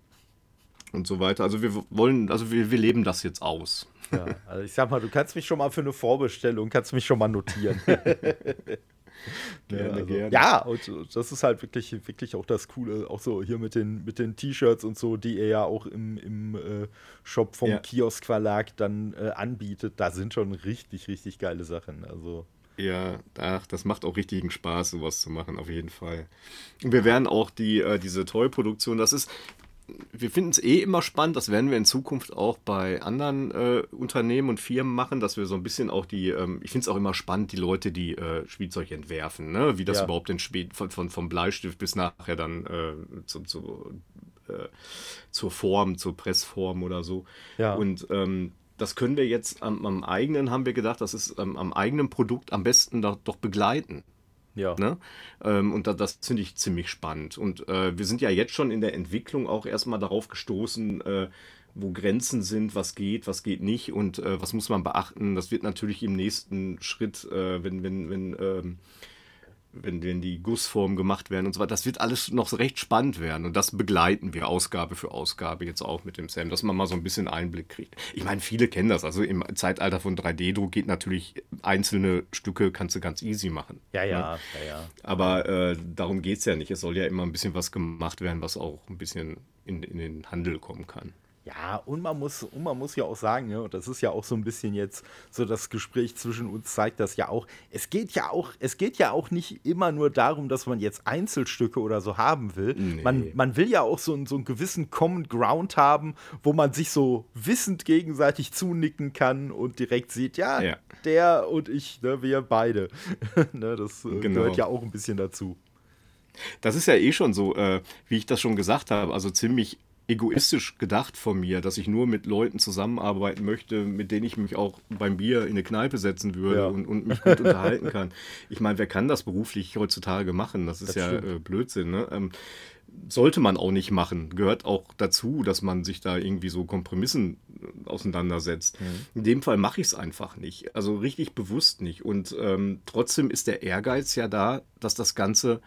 und so weiter. Also wir wollen, also wir, wir leben das jetzt aus. Ja, also ich sag mal, du kannst mich schon mal für eine Vorbestellung, kannst mich schon mal notieren. gerne, also, gerne. Ja, und das ist halt wirklich, wirklich auch das Coole, auch so hier mit den, mit den T-Shirts und so, die ihr ja auch im, im äh, Shop vom ja. Kiosk Verlag dann äh, anbietet. Da sind schon richtig, richtig geile Sachen. Also. Ja, ach, das macht auch richtigen Spaß, sowas zu machen, auf jeden Fall. Und wir werden auch die, äh, diese Toy-Produktion, das ist, wir finden es eh immer spannend, das werden wir in Zukunft auch bei anderen äh, Unternehmen und Firmen machen, dass wir so ein bisschen auch die, ähm, ich finde es auch immer spannend, die Leute, die äh, Spielzeug entwerfen, ne? wie das ja. überhaupt entsteht, von, von, vom Bleistift bis nachher dann äh, zu, zu, äh, zur Form, zur Pressform oder so. Ja. Und ähm, das können wir jetzt am, am, eigenen, haben wir gedacht, das ist ähm, am eigenen Produkt am besten doch, doch begleiten. Ja. Ne? Ähm, und da, das finde ich ziemlich spannend. Und äh, wir sind ja jetzt schon in der Entwicklung auch erstmal darauf gestoßen, äh, wo Grenzen sind, was geht, was geht nicht und äh, was muss man beachten. Das wird natürlich im nächsten Schritt, äh, wenn, wenn, wenn ähm, wenn, wenn die Gussformen gemacht werden und so weiter. Das wird alles noch recht spannend werden und das begleiten wir Ausgabe für Ausgabe jetzt auch mit dem Sam, dass man mal so ein bisschen Einblick kriegt. Ich meine, viele kennen das. Also im Zeitalter von 3D-Druck geht natürlich einzelne Stücke kannst du ganz easy machen. Ja, ja, ne? ja, ja. Aber äh, darum geht es ja nicht. Es soll ja immer ein bisschen was gemacht werden, was auch ein bisschen in, in den Handel kommen kann. Ja, und man muss, und man muss ja auch sagen, ja, und das ist ja auch so ein bisschen jetzt so das Gespräch zwischen uns zeigt das ja auch. Es geht ja auch, es geht ja auch nicht immer nur darum, dass man jetzt Einzelstücke oder so haben will. Nee. Man, man will ja auch so, einen- so einen gewissen Common Ground haben, wo man sich so wissend gegenseitig zunicken kann und direkt sieht, ja, Ja. der und ich, ne, wir beide. ne, das äh, Genau. gehört ja auch ein bisschen dazu. Das ist ja eh schon so, äh, wie ich das schon gesagt habe, also ziemlich egoistisch gedacht von mir, dass ich nur mit Leuten zusammenarbeiten möchte, mit denen ich mich auch beim Bier in eine Kneipe setzen würde Ja. und, und mich gut unterhalten kann. Ich meine, wer kann das beruflich heutzutage machen? Das ist Das ja äh, Blödsinn. Ne? Ähm, sollte man auch nicht machen. Gehört auch dazu, dass man sich da irgendwie so Kompromissen äh, auseinandersetzt. In dem Fall mache ich es einfach nicht. Also richtig bewusst nicht. Und ähm, trotzdem ist der Ehrgeiz ja da, dass das Ganze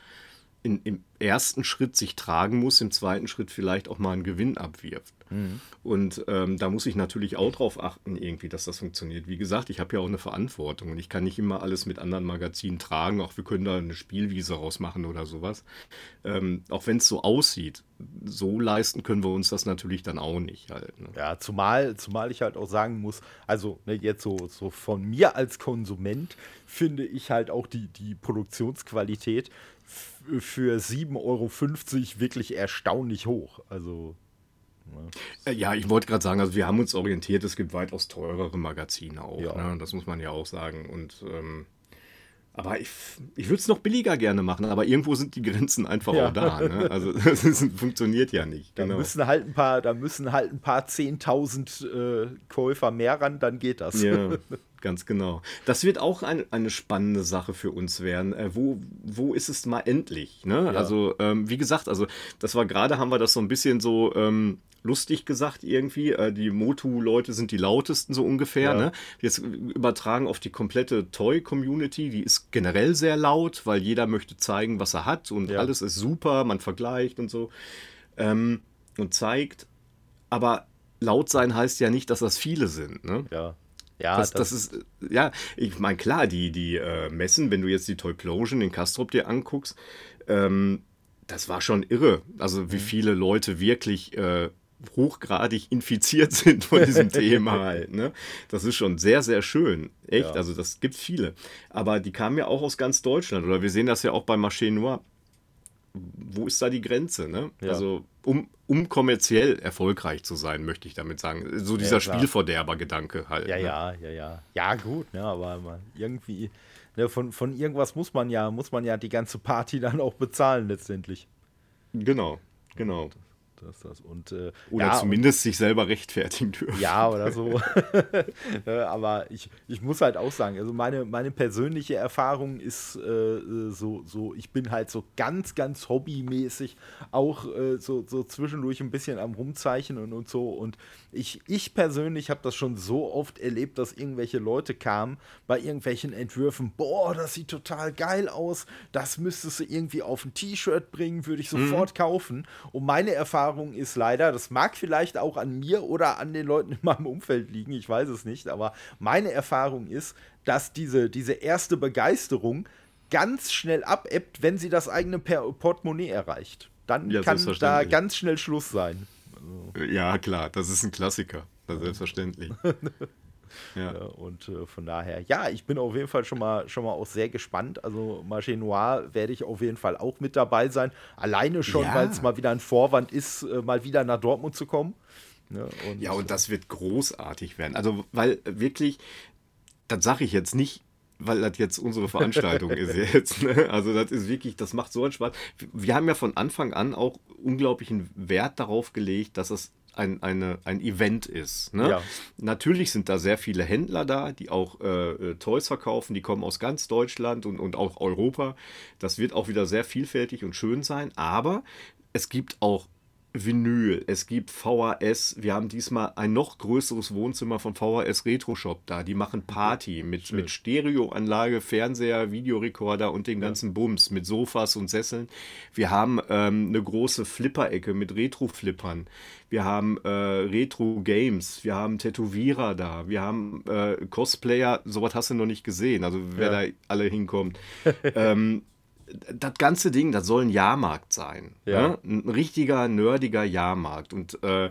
in, im ersten Schritt sich tragen muss, im zweiten Schritt vielleicht auch mal einen Gewinn abwirft. Und ähm, da muss ich natürlich auch drauf achten, irgendwie, dass das funktioniert. Wie gesagt, ich habe ja auch eine Verantwortung und ich kann nicht immer alles mit anderen Magazinen tragen. Auch wir können da eine Spielwiese rausmachen oder sowas. Ähm, auch wenn es so aussieht, so leisten können wir uns das natürlich dann auch nicht halt. Ne? Ja, zumal, zumal ich halt auch sagen muss, also ne, jetzt so, so von mir als Konsument finde ich halt auch die, die Produktionsqualität für 7,50 Euro wirklich erstaunlich hoch. Also, Äh, Ja, ich wollte gerade sagen, also wir haben uns orientiert, es gibt weitaus teurere Magazine auch. Ja. Ne? Das muss man ja auch sagen. Und ähm, aber ich, ich würde es noch billiger gerne machen, aber irgendwo sind die Grenzen einfach Ja. auch da. Ne? Also das ist, funktioniert ja nicht. da Genau. müssen halt ein paar, da müssen halt ein paar 10.000 äh, Käufer mehr ran, dann geht das. Ja, ganz genau. Das wird auch ein, eine spannende Sache für uns werden. Äh, wo, wo ist es mal endlich? Ne? Also, ähm, wie gesagt, also das war gerade, haben wir das so ein bisschen so ähm, lustig gesagt irgendwie. Äh, die Motu-Leute sind die lautesten so ungefähr. Ja. Ne? Jetzt übertragen auf die komplette Toy-Community, die ist generell sehr laut, weil jeder möchte zeigen, was er hat und Ja. alles ist super, man vergleicht und so. Ähm, und zeigt. Aber laut sein heißt ja nicht, dass das viele sind. Ne? Ja. Ja, das, das ist, äh, ja, ich meine, klar, die, die äh, Messen, wenn du jetzt die Toyplosion in Kastrop dir anguckst, ähm, das war schon irre. Also, wie viele Leute wirklich äh, hochgradig infiziert sind von diesem Thema halt. Ne? Das ist schon sehr, sehr schön. Echt, Ja. also das gibt viele. Aber die kamen ja auch aus ganz Deutschland. Oder wir sehen das ja auch bei Marché Noir. Wo ist da die Grenze? Ne? Ja. Also, um, um kommerziell erfolgreich zu sein, möchte ich damit sagen. So dieser klar. Spielverderber-Gedanke halt. Ja, ne? ja, ja, ja. Ja, gut, ne, aber man, irgendwie, ne, von, von irgendwas muss man ja, muss man ja die ganze Party dann auch bezahlen letztendlich. Genau, genau. Das, das. Und, äh, Oder ja, zumindest sich selber rechtfertigen dürfen. Ja, oder so. Ne, Aber ich, ich muss halt auch sagen, also meine, meine persönliche Erfahrung ist äh, so, so, ich bin halt so ganz, ganz hobbymäßig auch äh, so, so zwischendurch ein bisschen am Rumzeichnen und, und so. Und ich, ich persönlich habe das schon so oft erlebt, dass irgendwelche Leute kamen bei irgendwelchen Entwürfen, boah, das sieht total geil aus, das müsstest du irgendwie auf ein T-Shirt bringen, würde ich sofort kaufen. Und meine Erfahrung ist leider, das mag vielleicht auch an mir oder an den Leuten in meinem Umfeld liegen, ich weiß es nicht, aber meine Erfahrung ist, dass diese, diese erste Begeisterung ganz schnell abebbt, wenn sie das eigene Portemonnaie erreicht. Dann Ja, kann da ganz schnell Schluss sein. Ja, klar, das ist ein Klassiker. Selbstverständlich. Ja. Ja, und äh, von daher, ja, ich bin auf jeden Fall schon mal, schon mal auch sehr gespannt. Also Marché Noir werde ich auf jeden Fall auch mit dabei sein. Alleine schon, Ja. weil es mal wieder ein Vorwand ist, äh, mal wieder nach Dortmund zu kommen. Ja, und, ja, und das wird großartig werden. Also, weil wirklich, das sage ich jetzt nicht, weil das jetzt unsere Veranstaltung ist jetzt. Ne? Also das ist wirklich, das macht so einen Spaß. Wir haben ja von Anfang an auch unglaublichen Wert darauf gelegt, dass es ein, eine, ein Event ist. Ne? Ja. Natürlich sind da sehr viele Händler da, die auch äh, äh, Toys verkaufen, die kommen aus ganz Deutschland und, und auch Europa. Das wird auch wieder sehr vielfältig und schön sein, aber es gibt auch Vinyl, es gibt VHS. Wir haben diesmal ein noch größeres Wohnzimmer von VHS Retro Shop da. Die machen Party mit, mit Stereoanlage, Fernseher, Videorekorder und den ganzen Bums, mit Sofas und Sesseln. Wir haben ähm, eine große Flipper-Ecke mit Retro-Flippern. Wir haben äh, Retro-Games. Wir haben Tätowierer da. Wir haben äh, Cosplayer. Sowas hast du noch nicht gesehen. Also wer Ja. da alle hinkommt. ähm, das ganze Ding, das soll ein Jahrmarkt sein. Ja. Ne? Ein richtiger, nerdiger Jahrmarkt. Und äh,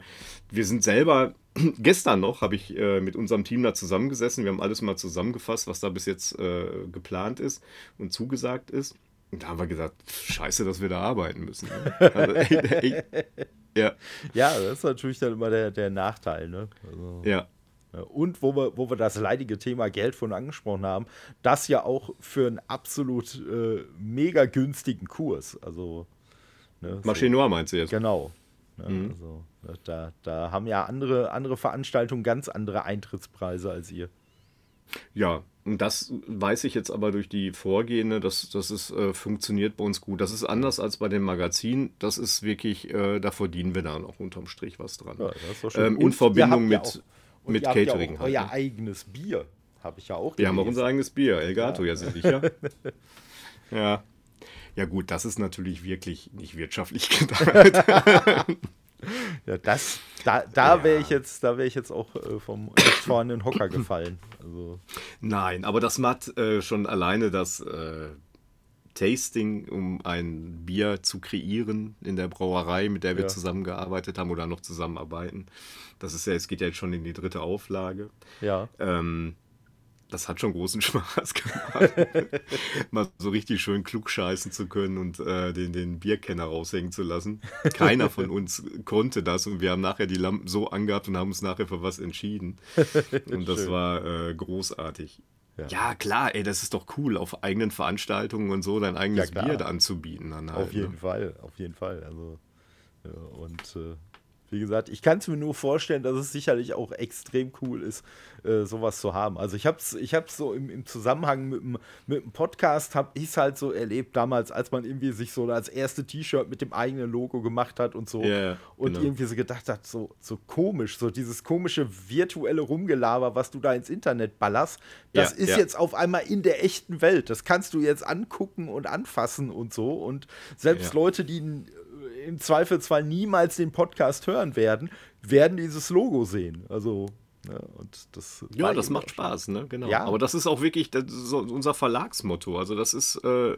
wir sind selber, gestern noch, habe ich äh, mit unserem Team da zusammengesessen. Wir haben alles mal zusammengefasst, was da bis jetzt äh, geplant ist und zugesagt ist. Und da haben wir gesagt, scheiße, dass wir da arbeiten müssen. Ne? Also, ey, ey, ja, Ja, das ist natürlich dann immer der, der Nachteil, ne? Also, ja. Ja. Und wo wir, wo wir das leidige Thema Geld von angesprochen haben, das ja auch für einen absolut äh, mega günstigen Kurs. Also, ne, so- Marché Noir meinst du jetzt? Genau. Ne, also, ne, da, da haben ja andere, andere Veranstaltungen ganz andere Eintrittspreise als ihr. Ja, und das weiß ich jetzt aber durch die Vorgehende, dass, dass es äh, funktioniert bei uns gut. Das ist anders als bei dem Magazin. Das ist wirklich, äh, da verdienen wir dann auch unterm Strich was dran. Ja, das ist ähm, Und in Verbindung ja mit, auch- und mit ihr habt ja Catering auch halt. Euer ne? eigenes Bier habe ich ja auch Wir haben auch gelesen. unser eigenes Bier, Elgato, ja, sicher. ja. Ja gut, das ist natürlich wirklich nicht wirtschaftlich gedacht. Ja, das, da, da Ja. wäre ich jetzt, da wäre ich jetzt auch äh, vom vorhandenen Hocker gefallen. Also, Nein, aber das macht äh, schon alleine das äh, Tasting, um ein Bier zu kreieren in der Brauerei, mit der wir Ja. zusammengearbeitet haben oder noch zusammenarbeiten. Das ist ja, es geht ja jetzt schon in die dritte Auflage. ja. Ähm, das hat schon großen Spaß gemacht. Mal so richtig schön klug scheißen zu können und äh, den, den Bierkenner raushängen zu lassen. Keiner von uns konnte das und wir haben nachher die Lampen so angehabt und haben uns nachher für was entschieden. Und das Schön. war äh, großartig. Ja. Ja. klar, ey, das ist doch cool, auf eigenen Veranstaltungen und so dein eigenes klar. Bier anzubieten. Dann halt, Auf jeden ne? Fall, auf jeden Fall. Also, ja, und äh, wie gesagt, ich kann es mir nur vorstellen, dass es sicherlich auch extrem cool ist, äh, sowas zu haben. Also ich habe es ich hab's so im, im Zusammenhang mit dem, mit dem Podcast, habe ich es halt so erlebt damals, als man irgendwie sich so als erste T-Shirt mit dem eigenen Logo gemacht hat und so. Ja, und genau. irgendwie so gedacht hat, so, so komisch, so dieses komische virtuelle Rumgelaber, was du da ins Internet ballerst, das Ja, ist ja. jetzt auf einmal in der echten Welt. Das kannst du jetzt angucken und anfassen und so. Und selbst Ja. Leute, die im Zweifelsfall niemals den Podcast hören werden, werden dieses Logo sehen. Also, ja, und das Ja, das macht Spaß, ne? Genau. Ja. Aber das ist auch wirklich das ist unser Verlagsmotto. Also das ist, äh,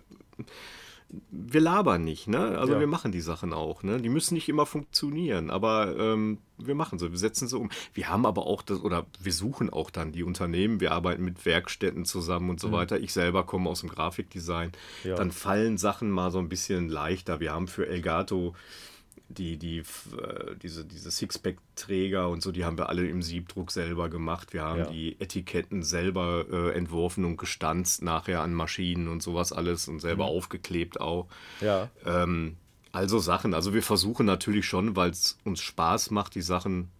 wir labern nicht, ne? Also Ja. wir machen die Sachen auch, ne? Die müssen nicht immer funktionieren, aber ähm, wir machen sie, wir setzen sie um. Wir haben aber auch das, oder wir suchen auch dann die Unternehmen, wir arbeiten mit Werkstätten zusammen und so weiter. Ich selber komme aus dem Grafikdesign. Mhm. Ja. Dann fallen Sachen mal so ein bisschen leichter. Wir haben für Elgato die, die, äh, diese, diese Sixpack-Träger und so, die haben wir alle im Siebdruck selber gemacht. Wir haben Ja. die Etiketten selber äh, entworfen und gestanzt nachher an Maschinen und sowas alles und selber aufgeklebt auch. Ja. Ähm, also Sachen. Also wir versuchen natürlich schon, weil es uns Spaß macht, die Sachen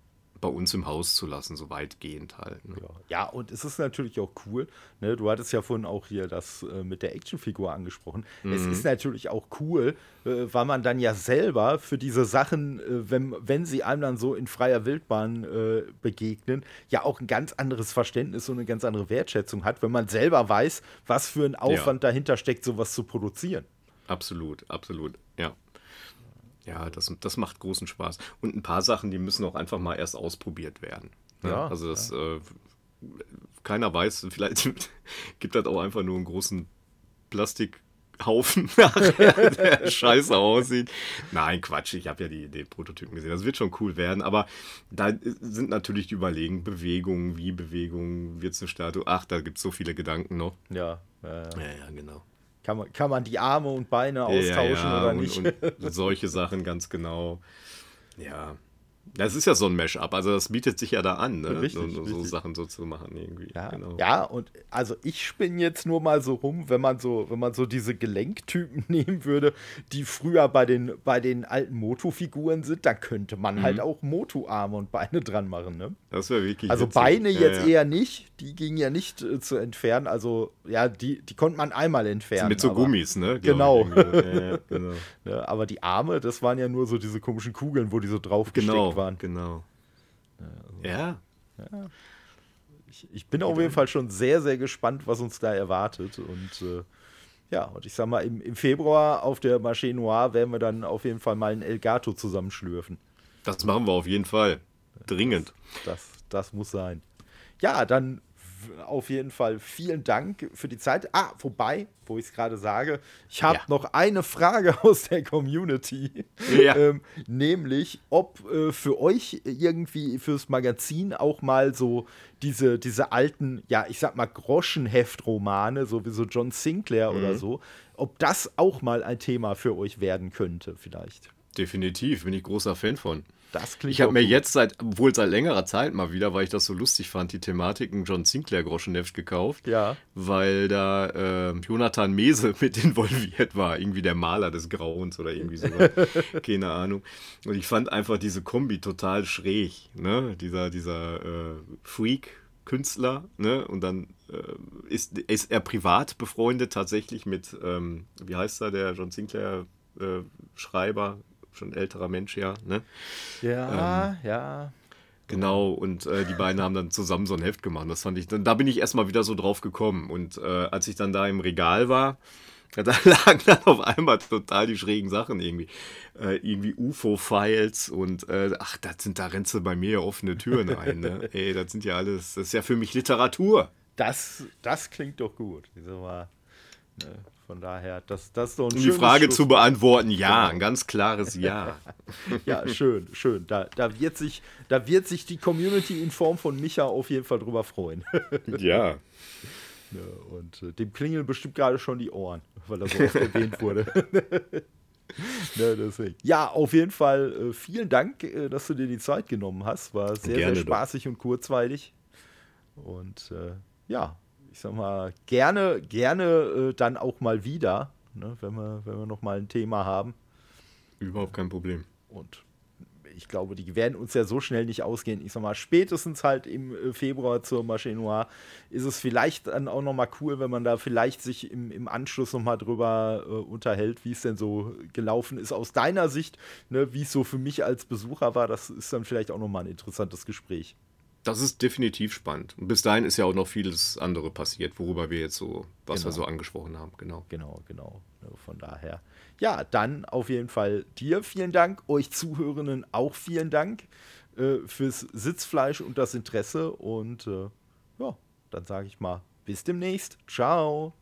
bei uns im Haus zu lassen, so weitgehend halt. Ne? Ja. ja, und es ist natürlich auch cool. Ne? Du hattest ja vorhin auch hier das äh, mit der Actionfigur angesprochen. Es ist natürlich auch cool, äh, weil man dann ja selber für diese Sachen, äh, wenn, wenn sie einem dann so in freier Wildbahn äh, begegnen, ja auch ein ganz anderes Verständnis und eine ganz andere Wertschätzung hat, wenn man selber weiß, was für ein Aufwand dahinter steckt, sowas zu produzieren. Absolut, absolut, ja. Ja, das, das macht großen Spaß. Und ein paar Sachen, die müssen auch einfach mal erst ausprobiert werden. ne? Ja, also das, äh, keiner weiß, vielleicht gibt das auch einfach nur einen großen Plastikhaufen nachher, der scheiße aussieht. Nein, Quatsch, ich habe ja die, die Prototypen gesehen. Das wird schon cool werden, aber da sind natürlich die Überlegen, Bewegungen, wie Bewegungen, wird es eine Statue? Ach, da gibt es so viele Gedanken noch. Ja, äh, Ja, ja, genau. Kann, man, kann man die Arme und Beine austauschen oder und, nicht? Und solche Sachen ganz genau. Ja. Das ist ja so ein Mash-up, also das bietet sich ja da an, ne? Richtig, so, so richtig. Sachen so zu machen irgendwie. Ja, genau. ja, und also ich spinne jetzt nur mal so rum, wenn man so, wenn man so diese Gelenktypen nehmen würde, die früher bei den, bei den alten Motu-Figuren sind, da könnte man halt auch Motu-Arme und Beine dran machen, ne? Das wäre wirklich. Also witzig. Beine Ja, jetzt ja. eher nicht, die gingen ja nicht äh, zu entfernen, also ja, die, die konnte man einmal entfernen. Mit so aber, Gummis, ne? Genau. genau. Ne, aber die Arme, das waren ja nur so diese komischen Kugeln, wo die so drauf gesteckt Waren. genau. Ja, Ich, ich bin auf jeden Fall schon sehr, sehr gespannt, was uns da erwartet. Und äh, ja, und ich sag mal, im, im Februar auf der Marché Noir werden wir dann auf jeden Fall mal ein Elgato zusammenschlürfen. das machen wir auf jeden Fall. Dringend. Das, das muss sein. Ja, dann auf jeden Fall vielen Dank für die Zeit. Ah, wobei, wo ich es gerade sage, ich habe ja. noch eine Frage aus der Community. Ja. ähm, nämlich, ob äh, für euch irgendwie fürs Magazin auch mal so diese, diese alten, ja, ich sag mal, Groschenheftromane, so wie so John Sinclair mhm. oder so, ob das auch mal ein Thema für euch werden könnte, vielleicht. Definitiv, bin ich großer Fan von. Das klingt ich habe mir gut. jetzt seit, wohl seit längerer Zeit mal wieder, weil ich das so lustig fand, die Thematiken John Sinclair Groschenheft gekauft. Ja. Weil da äh, Jonathan Mese mit involviert war. Irgendwie der Maler des Grauens oder irgendwie sowas. Keine Ahnung. Und ich fand einfach diese Kombi total schräg. Ne? Dieser, dieser äh, Freak. Künstler, ne? Und dann äh, ist, ist er privat befreundet tatsächlich mit, ähm, wie heißt er, der John Sinclair äh, Schreiber, schon älterer Mensch, ja. Ne? Ja, ähm, ja. Genau, und äh, die beiden haben dann zusammen so ein Heft gemacht. Das fand ich, da bin ich erstmal wieder so drauf gekommen. Und äh, als ich dann da im Regal war, da lagen dann auf einmal total die schrägen Sachen irgendwie. Äh, irgendwie UFO-Files und äh, ach, das sind, da rennst du bei mir offene Türen ein. Ne? Ey, das sind ja alles, das ist ja für mich Literatur. Das, das klingt doch gut. Wieso mal? Von daher, das, das ist so ein Um die Frage Schluss zu beantworten, ja, genau. ein ganz klares Ja. ja, schön, schön. Da, da, wird sich, da wird sich die Community in Form von Micha auf jeden Fall drüber freuen. ja. ja. Und äh, dem klingeln bestimmt gerade schon die Ohren, weil das so oft erwähnt wurde. ja, deswegen. ja, auf jeden Fall äh, vielen Dank, äh, dass du dir die Zeit genommen hast. War sehr, Gerne sehr spaßig doch. und kurzweilig. Und äh, ja, ich sag mal, gerne, gerne äh, dann auch mal wieder, ne, wenn, wir, wenn wir noch mal ein Thema haben. Überhaupt kein Problem. Und ich glaube, die werden uns ja so schnell nicht ausgehen. Ich sag mal, spätestens halt im äh, Februar zur Marché Noir ist es vielleicht dann auch noch mal cool, wenn man da vielleicht sich im, im Anschluss noch mal drüber äh, unterhält, wie es denn so gelaufen ist aus deiner Sicht, ne, wie es so für mich als Besucher war. Das ist dann vielleicht auch noch mal ein interessantes Gespräch. Das ist definitiv spannend. Und bis dahin ist ja auch noch vieles andere passiert, worüber wir jetzt so, was genau. wir so angesprochen haben. Genau. Genau, genau. Von daher. Ja, dann auf jeden Fall dir vielen Dank, euch Zuhörenden auch vielen Dank äh, fürs Sitzfleisch und das Interesse. Und äh, ja, dann sage ich mal, bis demnächst. Ciao.